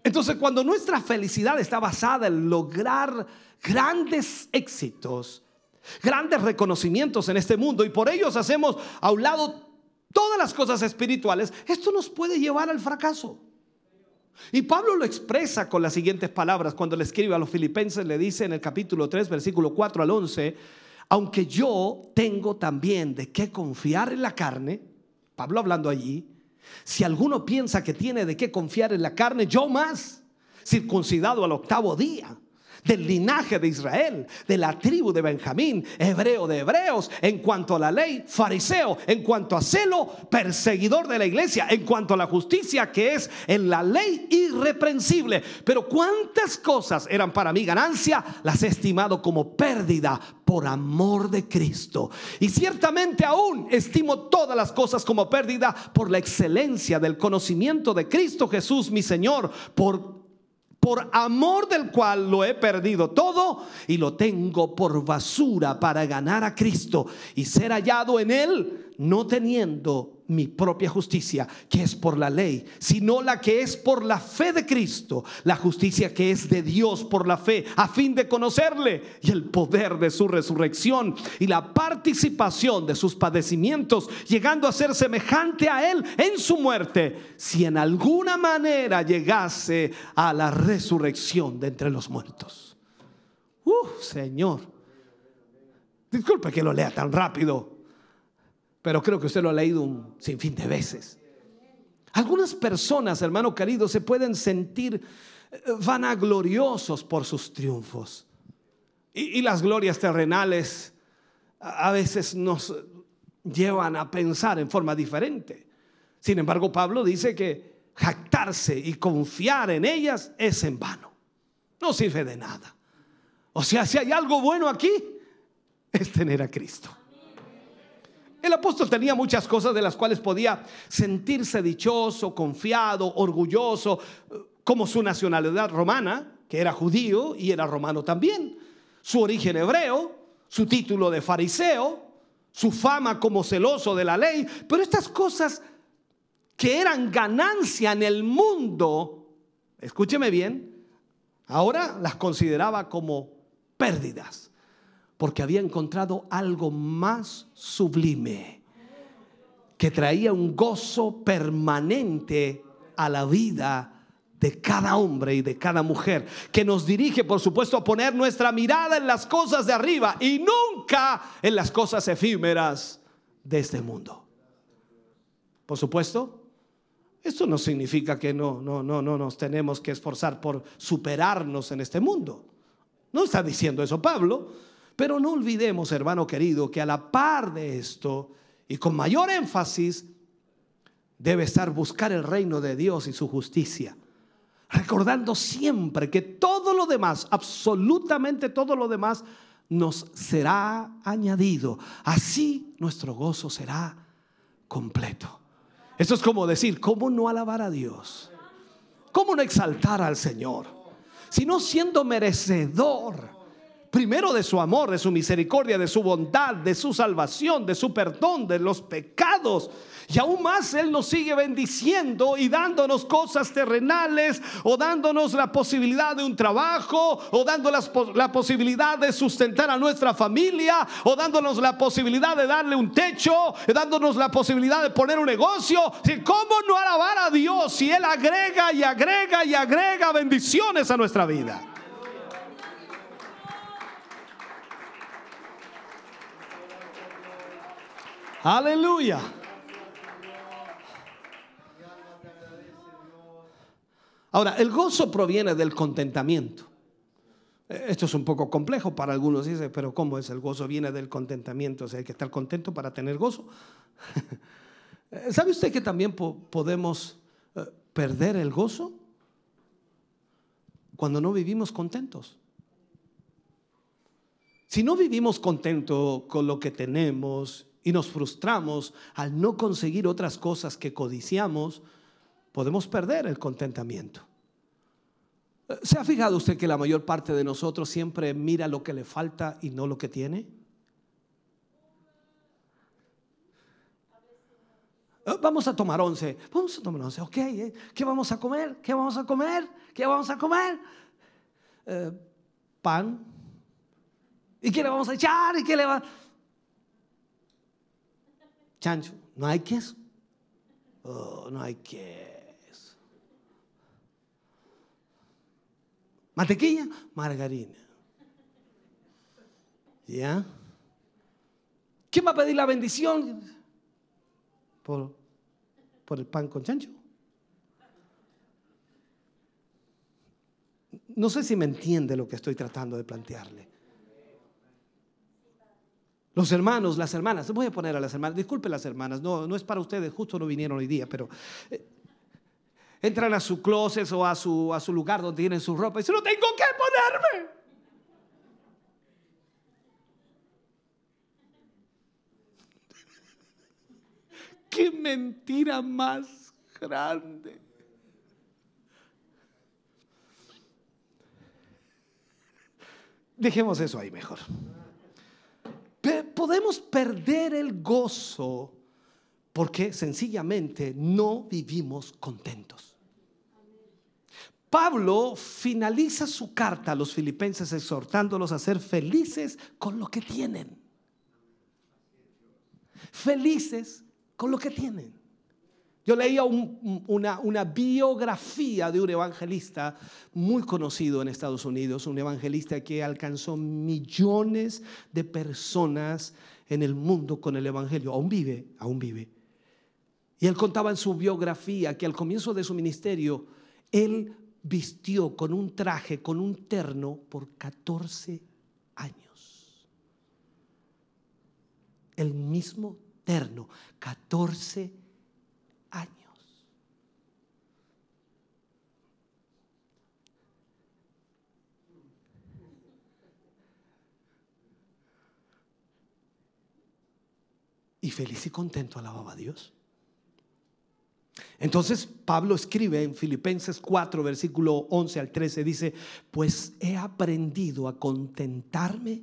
Speaker 1: Entonces, cuando nuestra felicidad está basada en lograr grandes éxitos, grandes reconocimientos en este mundo y por ellos hacemos a un lado todas las cosas espirituales, esto nos puede llevar al fracaso. Y Pablo lo expresa con las siguientes palabras cuando le escribe a los filipenses, le dice en el capítulo 3, versículo 4 al 11, aunque yo tengo también de qué confiar en la carne, Pablo hablando allí, si alguno piensa que tiene de qué confiar en la carne, yo más, circuncidado al octavo día del linaje de Israel, de la tribu de Benjamín, hebreo de hebreos, en cuanto a la ley, fariseo, en cuanto a celo, perseguidor de la iglesia, en cuanto a la justicia que es en la ley irreprensible. Pero cuántas cosas eran para mí ganancia, las he estimado como pérdida por amor de Cristo. Y ciertamente aún estimo todas las cosas como pérdida por la excelencia del conocimiento de Cristo Jesús, mi Señor, por por amor del cual lo he perdido todo y lo tengo por basura para ganar a Cristo y ser hallado en él, no teniendo mi propia justicia, que es por la ley, sino la que es por la fe de Cristo, la justicia que es de Dios por la fe, a fin de conocerle y el poder de su resurrección y la participación de sus padecimientos, llegando a ser semejante a él en su muerte, si en alguna manera llegase a la resurrección de entre los muertos. Uh, Señor. Disculpe que lo lea tan rápido pero creo que usted lo ha leído un sinfín de veces. Algunas personas, hermano querido, se pueden sentir eh, vanagloriosos por sus triunfos. Y, y las glorias terrenales a veces nos llevan a pensar en forma diferente. Sin embargo, Pablo dice que jactarse y confiar en ellas es en vano. No sirve de nada. O sea, si hay algo bueno aquí, es tener a Cristo. El apóstol tenía muchas cosas de las cuales podía sentirse dichoso, confiado, orgulloso, como su nacionalidad romana, que era judío y era romano también, su origen hebreo, su título de fariseo, su fama como celoso de la ley, pero estas cosas que eran ganancia en el mundo, escúcheme bien, ahora las consideraba como pérdidas porque había encontrado algo más sublime que traía un gozo permanente a la vida de cada hombre y de cada mujer, que nos dirige, por supuesto, a poner nuestra mirada en las cosas de arriba y nunca en las cosas efímeras de este mundo. Por supuesto, esto no significa que no, no, no, no nos tenemos que esforzar por superarnos en este mundo. No está diciendo eso Pablo, pero no olvidemos, hermano querido, que a la par de esto y con mayor énfasis, debe estar buscar el reino de Dios y su justicia. Recordando siempre que todo lo demás, absolutamente todo lo demás, nos será añadido. Así nuestro gozo será completo. Esto es como decir, ¿cómo no alabar a Dios? ¿Cómo no exaltar al Señor? Sino siendo merecedor primero de su amor, de su misericordia, de su bondad, de su salvación, de su perdón, de los pecados. Y aún más Él nos sigue bendiciendo y dándonos cosas terrenales o dándonos la posibilidad de un trabajo o dándonos la posibilidad de sustentar a nuestra familia o dándonos la posibilidad de darle un techo, dándonos la posibilidad de poner un negocio. ¿Cómo no alabar a Dios si Él agrega y agrega y agrega bendiciones a nuestra vida? Aleluya. Ahora, el gozo proviene del contentamiento. Esto es un poco complejo para algunos, dice, pero ¿cómo es el gozo? Viene del contentamiento, o sea, hay que estar contento para tener gozo. *laughs* ¿Sabe usted que también podemos eh, perder el gozo cuando no vivimos contentos? Si no vivimos contentos con lo que tenemos y nos frustramos al no conseguir otras cosas que codiciamos, podemos perder el contentamiento. ¿Se ha fijado usted que la mayor parte de nosotros siempre mira lo que le falta y no lo que tiene? Eh, vamos a tomar once. Vamos a tomar once. Ok. Eh, ¿Qué vamos a comer? ¿Qué vamos a comer? ¿Qué vamos a comer? Eh, pan. ¿Y qué le vamos a echar? ¿Y qué le va? Chancho, ¿no hay queso? Oh, no hay queso. Mantequilla, margarina. ¿Ya? ¿Quién va a pedir la bendición? Por, por el pan con chancho. No sé si me entiende lo que estoy tratando de plantearle. Los hermanos, las hermanas, voy a poner a las hermanas, disculpe las hermanas, no, no es para ustedes, justo no vinieron hoy día, pero eh, entran a su closet o a su, a su lugar donde tienen su ropa y dicen, no tengo que ponerme. *laughs* Qué mentira más grande. Dejemos eso ahí mejor. Podemos perder el gozo porque sencillamente no vivimos contentos. Pablo finaliza su carta a los filipenses exhortándolos a ser felices con lo que tienen. Felices con lo que tienen. Yo leía una, una, biografía de un evangelista muy conocido en Estados Unidos, un evangelista que alcanzó millones de personas en el mundo con el evangelio. Aún vive, aún vive. Y él contaba en su biografía que al comienzo de su ministerio, él vistió con un traje, con un terno por 14 años. El mismo terno, 14 años y feliz y contento alababa a Dios. Entonces Pablo escribe en Filipenses 4, versículo 11 al 13, dice, pues he aprendido a contentarme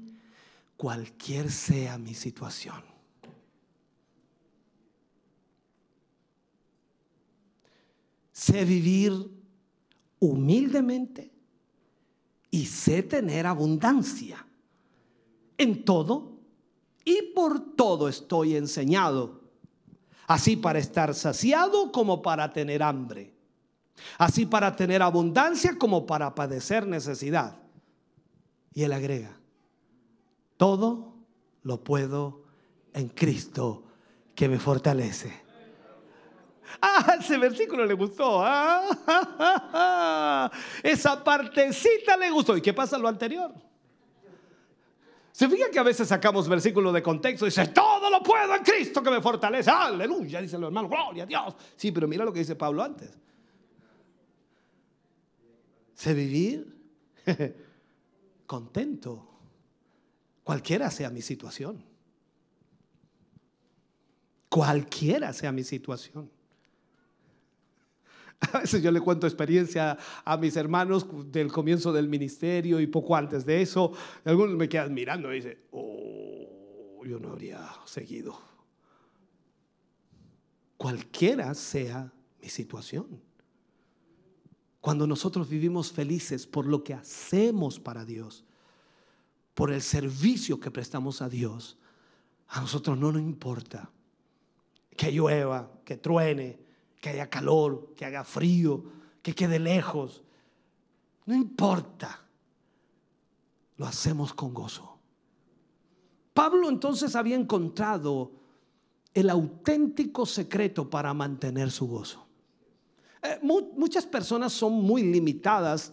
Speaker 1: cualquier sea mi situación. Sé vivir humildemente y sé tener abundancia en todo y por todo estoy enseñado, así para estar saciado como para tener hambre, así para tener abundancia como para padecer necesidad. Y él agrega, todo lo puedo en Cristo que me fortalece. *laughs* Ah, ese versículo le gustó. Ah, *laughs* esa partecita le gustó. ¿Y qué pasa lo anterior? Se fija que a veces sacamos versículos de contexto y dice, todo lo puedo en Cristo que me fortalece. Aleluya, dice el hermano, gloria a Dios. Sí, pero mira lo que dice Pablo antes. Sé vivir *laughs* contento, cualquiera sea mi situación. Cualquiera sea mi situación. *laughs* A veces yo le cuento experiencia a mis hermanos del comienzo del ministerio y poco antes de eso. Algunos me quedan mirando y dicen, oh, yo no habría seguido. Cualquiera sea mi situación. Cuando nosotros vivimos felices por lo que hacemos para Dios, por el servicio que prestamos a Dios, a nosotros no nos importa que llueva, que truene, que haya calor, que haga frío, que quede lejos. No importa. Lo hacemos con gozo. Pablo entonces había encontrado el auténtico secreto para mantener su gozo. Eh, muchas personas son muy limitadas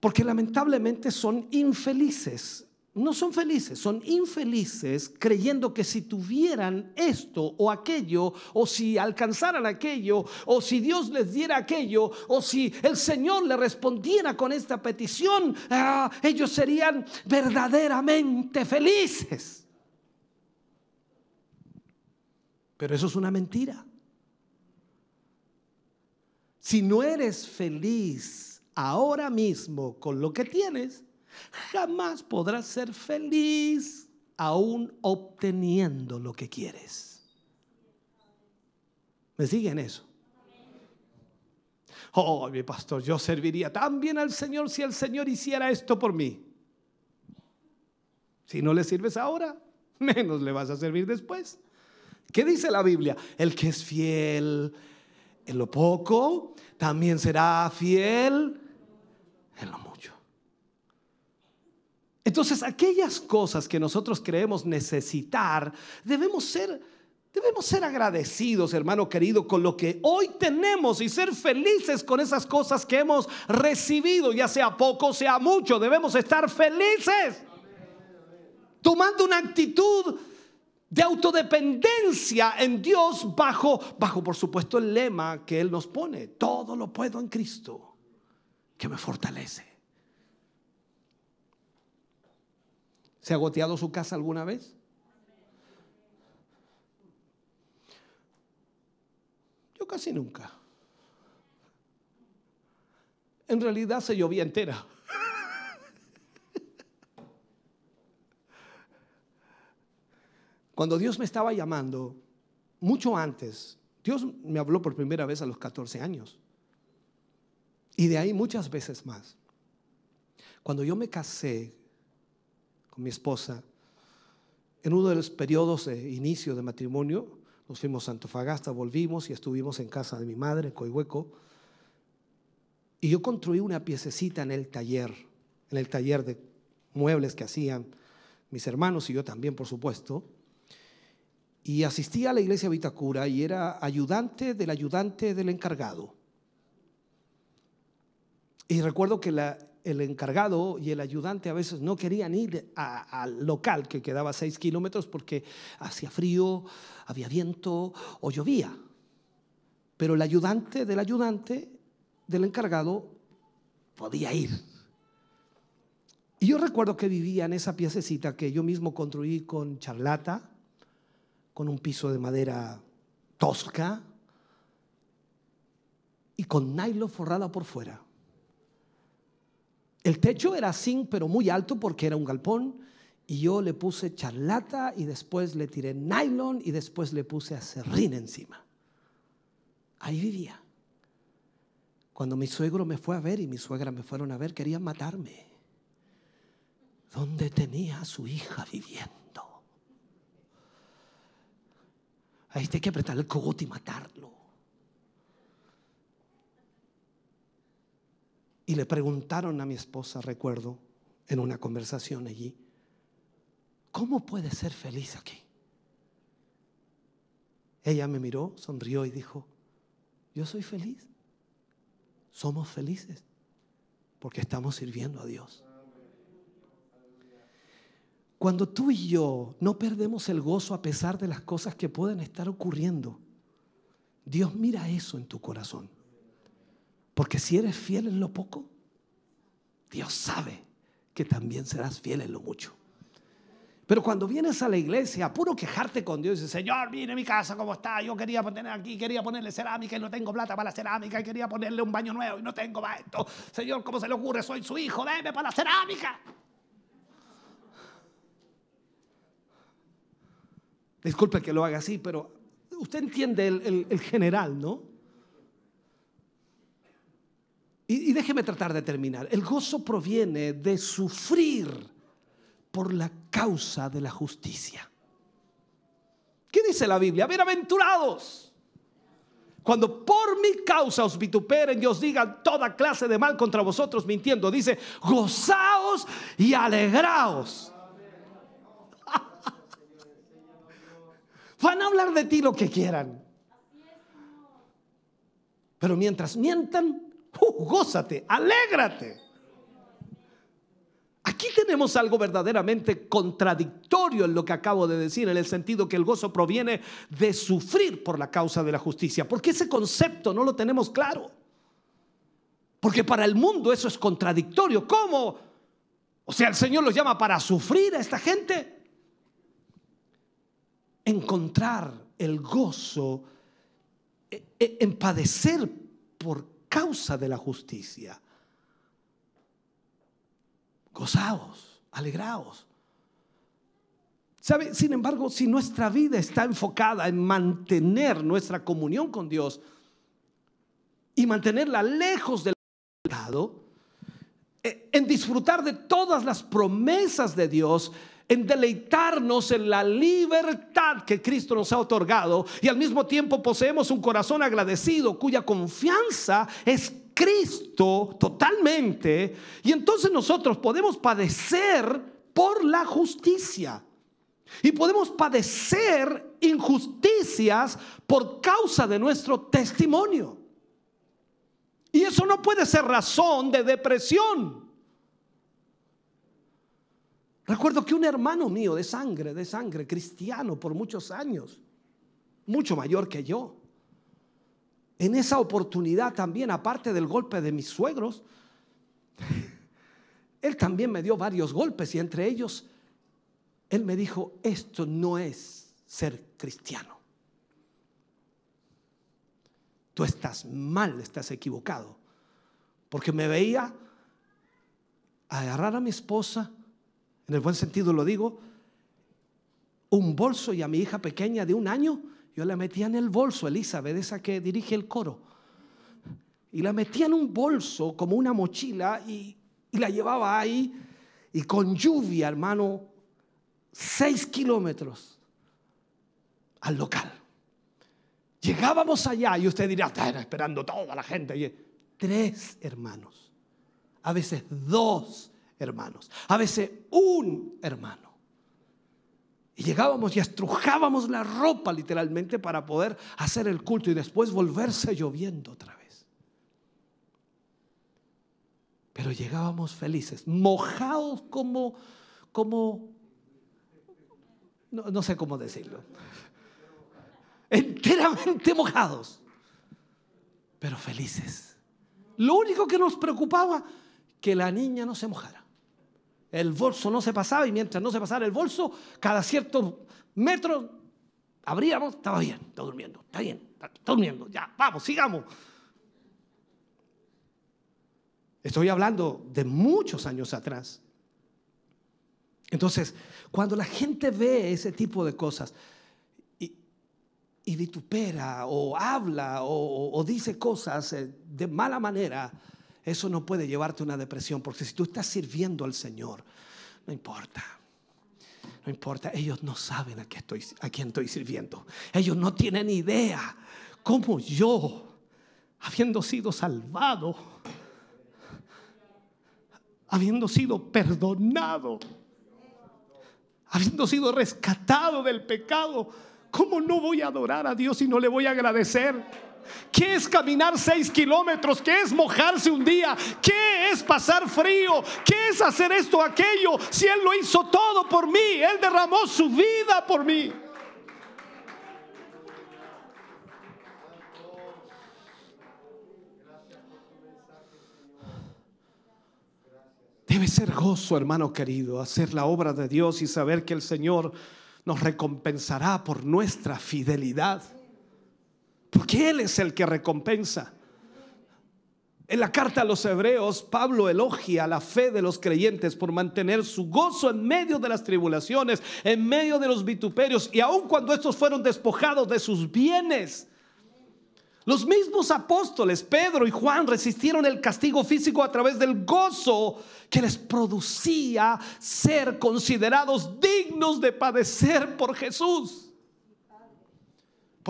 Speaker 1: porque lamentablemente son infelices no son felices, son infelices creyendo que si tuvieran esto o aquello, o si alcanzaran aquello, o si Dios les diera aquello, o si el Señor le respondiera con esta petición, ah, ellos serían verdaderamente felices. Pero eso es una mentira. Si no eres feliz ahora mismo con lo que tienes, jamás podrás ser feliz aún obteniendo lo que quieres. ¿Me siguen eso? Oh, mi pastor, yo serviría tan bien al Señor si el Señor hiciera esto por mí. Si no le sirves ahora, *laughs* menos le vas a servir después. ¿Qué dice la Biblia? El que es fiel en lo poco, también será fiel en lo mucho. Entonces, aquellas cosas que nosotros creemos necesitar, debemos ser Debemos ser agradecidos, hermano querido, con lo que hoy tenemos y ser felices con esas cosas que hemos recibido, ya sea poco, sea mucho. Debemos estar felices. Tomando una actitud de autodependencia en Dios bajo, bajo por supuesto el lema que Él nos pone. Todo lo puedo en Cristo, que me fortalece. ¿Se ha goteado su casa alguna vez? Yo casi nunca. En realidad se llovía entera. Cuando Dios me estaba llamando, mucho antes, Dios me habló por primera vez a los 14 años. Y de ahí muchas veces más. Cuando yo me casé mi esposa, en uno de los periodos de inicio de matrimonio, nos fuimos a Antofagasta, volvimos y estuvimos en casa de mi madre, en Coihueco. Y yo construí una piececita en el taller, en el taller de muebles que hacían mis hermanos y yo también, por supuesto y asistía a la iglesia Vitacura y era ayudante del ayudante del encargado. Y recuerdo que el encargado y el ayudante a veces no querían ir al local que quedaba seis kilómetros porque hacía frío, había viento o llovía. Pero el ayudante del ayudante del encargado podía ir. Y yo recuerdo que vivía en esa piececita que yo mismo construí con charlata, con un piso de madera tosca y con nylon forrada por fuera. El techo era zinc, pero muy alto porque era un galpón. Y yo le puse charlata y después le tiré nylon y después le puse acerrín encima. Ahí vivía. Cuando mi suegro me fue a ver y mi suegra me fueron a ver, querían matarme. ¿Dónde tenía a su hija viviendo? Ahí hay que apretar el cogote y matarlo. Y le preguntaron a mi esposa, recuerdo, en una conversación allí, ¿cómo puede ser feliz aquí? Ella me miró, sonrió y dijo, yo soy feliz. Somos felices porque estamos sirviendo a Dios. Cuando tú y yo no perdemos el gozo a pesar de las cosas que pueden estar ocurriendo, Dios mira eso en tu corazón. Porque si eres fiel en lo poco, Dios sabe que también serás fiel en lo mucho. Pero cuando vienes a la iglesia, puro quejarte con Dios, dices, Señor, mire mi casa cómo está, yo quería poner aquí, quería ponerle cerámica y no tengo plata para la cerámica, y quería ponerle un baño nuevo y no tengo para esto. Señor, ¿cómo se le ocurre? Soy su hijo, déme para la cerámica. Disculpe que lo haga así, pero usted entiende el, general, ¿no? Y, déjeme tratar de terminar. El gozo proviene de sufrir por la causa de la justicia. ¿Qué dice la Biblia? Bienaventurados. Cuando por mi causa os vituperen y os digan toda clase de mal contra vosotros mintiendo, dice, gozaos y alegraos *laughs* Van a hablar de ti lo que quieran. Pero mientras mientan, gózate, alégrate. Aquí tenemos algo verdaderamente contradictorio en lo que acabo de decir, en el sentido que el gozo proviene de sufrir por la causa de la justicia, porque ese concepto no lo tenemos claro. Porque para el mundo eso es contradictorio. ¿Cómo? O sea, el Señor los llama para sufrir a esta gente encontrar el gozo e, e, en padecer por causa de la justicia. Gozaos, alegraos. ¿Sabe? Sin embargo, si nuestra vida está enfocada en mantener nuestra comunión con Dios y mantenerla lejos del pecado, e, en disfrutar de todas las promesas de Dios, en deleitarnos en la libertad que Cristo nos ha otorgado y al mismo tiempo poseemos un corazón agradecido cuya confianza es Cristo totalmente y entonces nosotros podemos padecer por la justicia. Y podemos padecer injusticias por causa de nuestro testimonio. Y eso no puede ser razón de depresión. Recuerdo que un hermano mío de sangre, de sangre, cristiano por muchos años, mucho mayor que yo, en esa oportunidad también, aparte del golpe de mis suegros, *laughs* él también me dio varios golpes y entre ellos, él me dijo, esto no es ser cristiano. Tú estás mal, estás equivocado. Porque me veía agarrar a mi esposa, en el buen sentido lo digo, un bolso y a mi hija pequeña de un año, yo la metía en el bolso, Elizabeth, esa que dirige el coro. Y la metía en un bolso como una mochila y, la llevaba ahí. Y con lluvia, hermano, seis kilómetros al local. Llegábamos allá y usted dirá, está esperando toda la gente. Y tres hermanos, a veces dos hermanos, a veces un hermano. Y llegábamos y estrujábamos la ropa literalmente para poder hacer el culto y después volverse lloviendo otra vez. Pero llegábamos felices, mojados como, como, no, no sé cómo decirlo enteramente mojados, pero felices. Lo único que nos preocupaba, que la niña no se mojara. El bolso no se pasaba y mientras no se pasara el bolso, cada cierto metro abríamos, estaba bien, está durmiendo, está bien, está durmiendo, ya, vamos, sigamos. Estoy hablando de muchos años atrás. Entonces, cuando la gente ve ese tipo de cosas, y vitupera o habla o, dice cosas eh, de mala manera, eso no puede llevarte a una depresión, porque si tú estás sirviendo al Señor, no importa. No importa, ellos no saben a, qué estoy, a quién estoy sirviendo. Ellos no tienen idea cómo yo, habiendo sido salvado, habiendo sido perdonado, habiendo sido rescatado del pecado, ¿Cómo no voy a adorar a Dios y no le voy a agradecer? ¿Qué es caminar seis kilómetros? ¿Qué es mojarse un día? ¿Qué es pasar frío? ¿Qué es hacer esto o aquello? Si Él lo hizo todo por mí, Él derramó su vida por mí. Debe ser gozo, hermano querido, hacer la obra de Dios y saber que el Señor nos recompensará por nuestra fidelidad. Porque Él es el que recompensa. En la carta a los hebreos, Pablo elogia la fe de los creyentes por mantener su gozo en medio de las tribulaciones, en medio de los vituperios y aun cuando estos fueron despojados de sus bienes. Los mismos apóstoles, Pedro y Juan, resistieron el castigo físico a través del gozo que les producía ser considerados dignos de padecer por Jesús.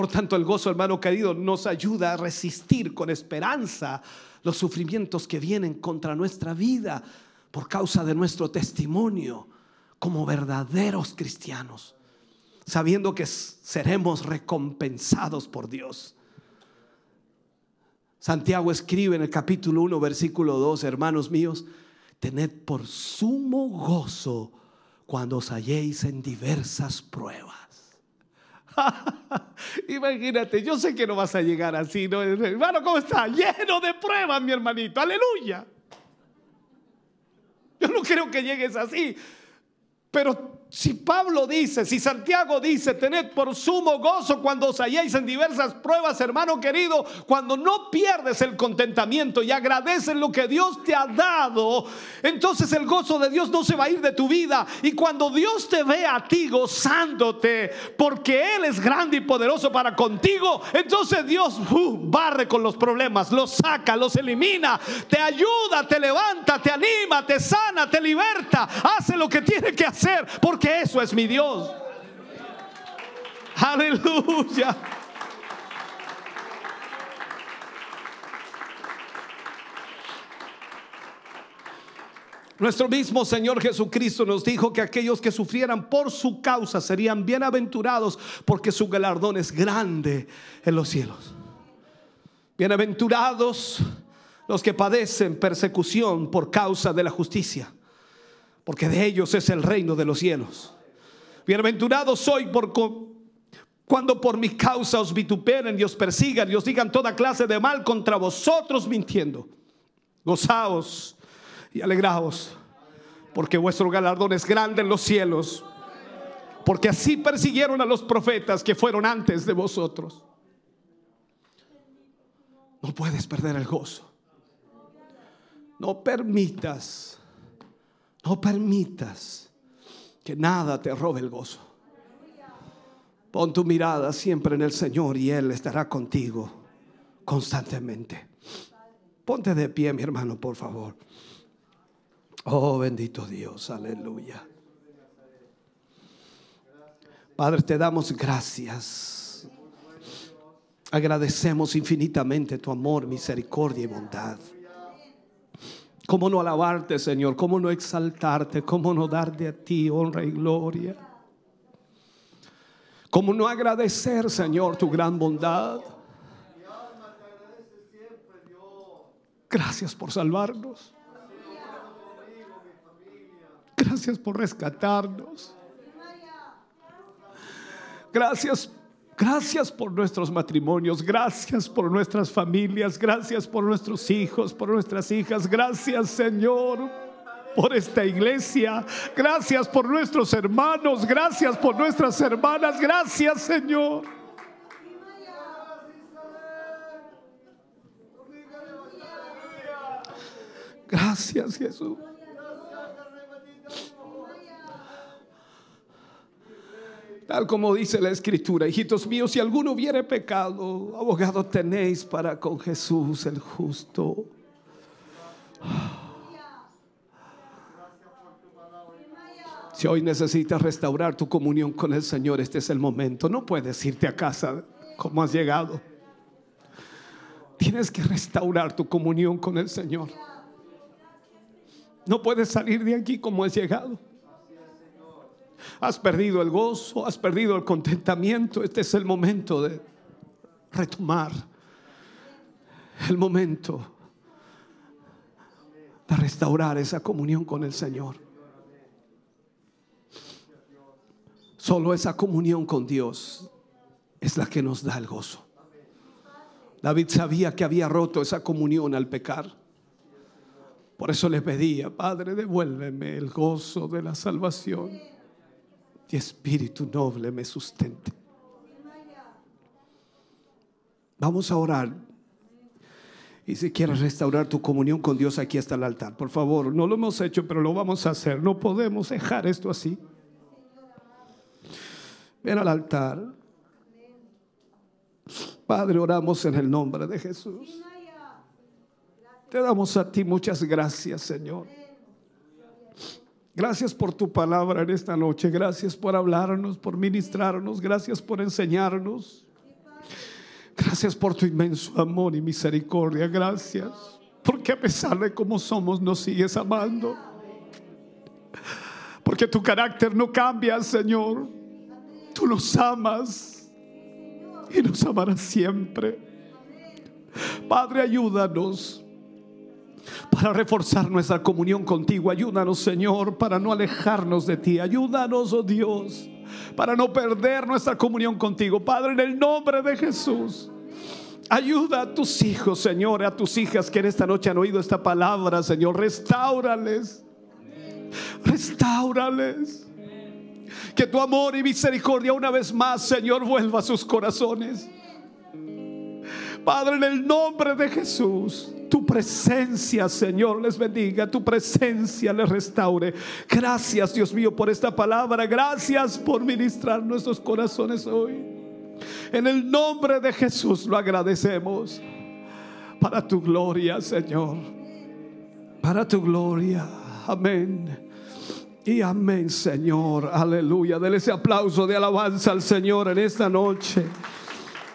Speaker 1: Por tanto, el gozo, hermano querido, nos ayuda a resistir con esperanza los sufrimientos que vienen contra nuestra vida por causa de nuestro testimonio como verdaderos cristianos, sabiendo que seremos recompensados por Dios. Santiago escribe en el capítulo 1, versículo 2, hermanos míos, tened por sumo gozo cuando os halléis en diversas pruebas. *laughs* Imagínate, yo sé que no vas a llegar así, ¿no? Hermano, ¿cómo está? Lleno de pruebas, mi hermanito. Aleluya. Yo no creo que llegues así. Pero si Pablo dice, si Santiago dice, tened por sumo gozo cuando os halléis en diversas pruebas, hermano querido, cuando no pierdes el contentamiento y agradeces lo que Dios te ha dado, entonces el gozo de Dios no se va a ir de tu vida. Y cuando Dios te ve a ti gozándote, porque Él es grande y poderoso para contigo, entonces Dios uh, barre con los problemas, los saca, los elimina, te ayuda, te levanta, te anima, te sana, te liberta, hace lo que tiene que hacer. Que eso es mi Dios. Aleluya. Nuestro mismo Señor Jesucristo nos dijo que aquellos que sufrieran por su causa serían bienaventurados porque su galardón es grande en los cielos. Bienaventurados los que padecen persecución por causa de la justicia, porque de ellos es el reino de los cielos. Bienaventurados soy cuando por mi causa os vituperen y os persigan y os digan toda clase de mal contra vosotros mintiendo. Gozaos y alegraos, porque vuestro galardón es grande en los cielos, porque así persiguieron a los profetas que fueron antes de vosotros. No puedes perder el gozo. No permitas, no permitas que nada te robe el gozo. Pon tu mirada siempre en el Señor y Él estará contigo constantemente. Ponte de pie, mi hermano, por favor. Oh, bendito Dios, aleluya. Padre, te damos gracias. Agradecemos infinitamente tu amor, misericordia y bondad. ¿Cómo no alabarte, Señor? ¿Cómo no exaltarte? ¿Cómo no darte a ti honra y gloria? ¿Cómo no agradecer, Señor, tu gran bondad? Gracias por salvarnos. Gracias por rescatarnos. Gracias, gracias por nuestros matrimonios. Gracias por nuestras familias. Gracias por nuestros hijos, por nuestras hijas. Gracias, Señor por esta iglesia. Gracias por nuestros hermanos. Gracias por nuestras hermanas. Gracias, Señor. Gracias, Jesús. Tal como dice la escritura, hijitos míos, si alguno hubiere pecado, abogado tenéis para con Jesús el justo. Si hoy necesitas restaurar tu comunión con el Señor, este es el momento. No puedes irte a casa como has llegado. Tienes que restaurar tu comunión con el Señor. No puedes salir de aquí como has llegado. Has perdido el gozo, has perdido el contentamiento. Este es el momento de retomar. El momento de restaurar esa comunión con el Señor. Solo esa comunión con Dios es la que nos da el gozo. David sabía que había roto esa comunión al pecar. Por eso le pedía, Padre, devuélveme el gozo de la salvación y espíritu noble me sustente. Vamos a orar. Y si quieres restaurar tu comunión con Dios, aquí está el altar. Por favor, no lo hemos hecho, pero lo vamos a hacer. No podemos dejar esto así. Ven al altar. Padre, oramos en el nombre de Jesús. Te damos a ti muchas gracias, Señor. Gracias por tu palabra en esta noche. Gracias por hablarnos, por ministrarnos. Gracias por enseñarnos. Gracias por tu inmenso amor y misericordia. Gracias. Porque a pesar de cómo somos, nos sigues amando. Porque tu carácter no cambia, Señor. Tú nos amas y nos amarás siempre. Padre, ayúdanos para reforzar nuestra comunión contigo. Ayúdanos, Señor, para no alejarnos de ti. Ayúdanos, oh Dios, para no perder nuestra comunión contigo. Padre, en el nombre de Jesús. Ayuda a tus hijos, Señor, a tus hijas que en esta noche han oído esta palabra, Señor. Restaurales. Restaurales. Que tu amor y misericordia una vez más, Señor, vuelva a sus corazones. Padre, en el nombre de Jesús tu presencia, Señor, les bendiga, tu presencia les restaure. Gracias, Dios mío, por esta palabra. Gracias por ministrar nuestros corazones hoy. En el nombre de Jesús lo agradecemos. Para tu gloria, Señor. Para tu gloria. Amén. Y amén, Señor. Aleluya. Dele ese aplauso de alabanza al Señor en esta noche.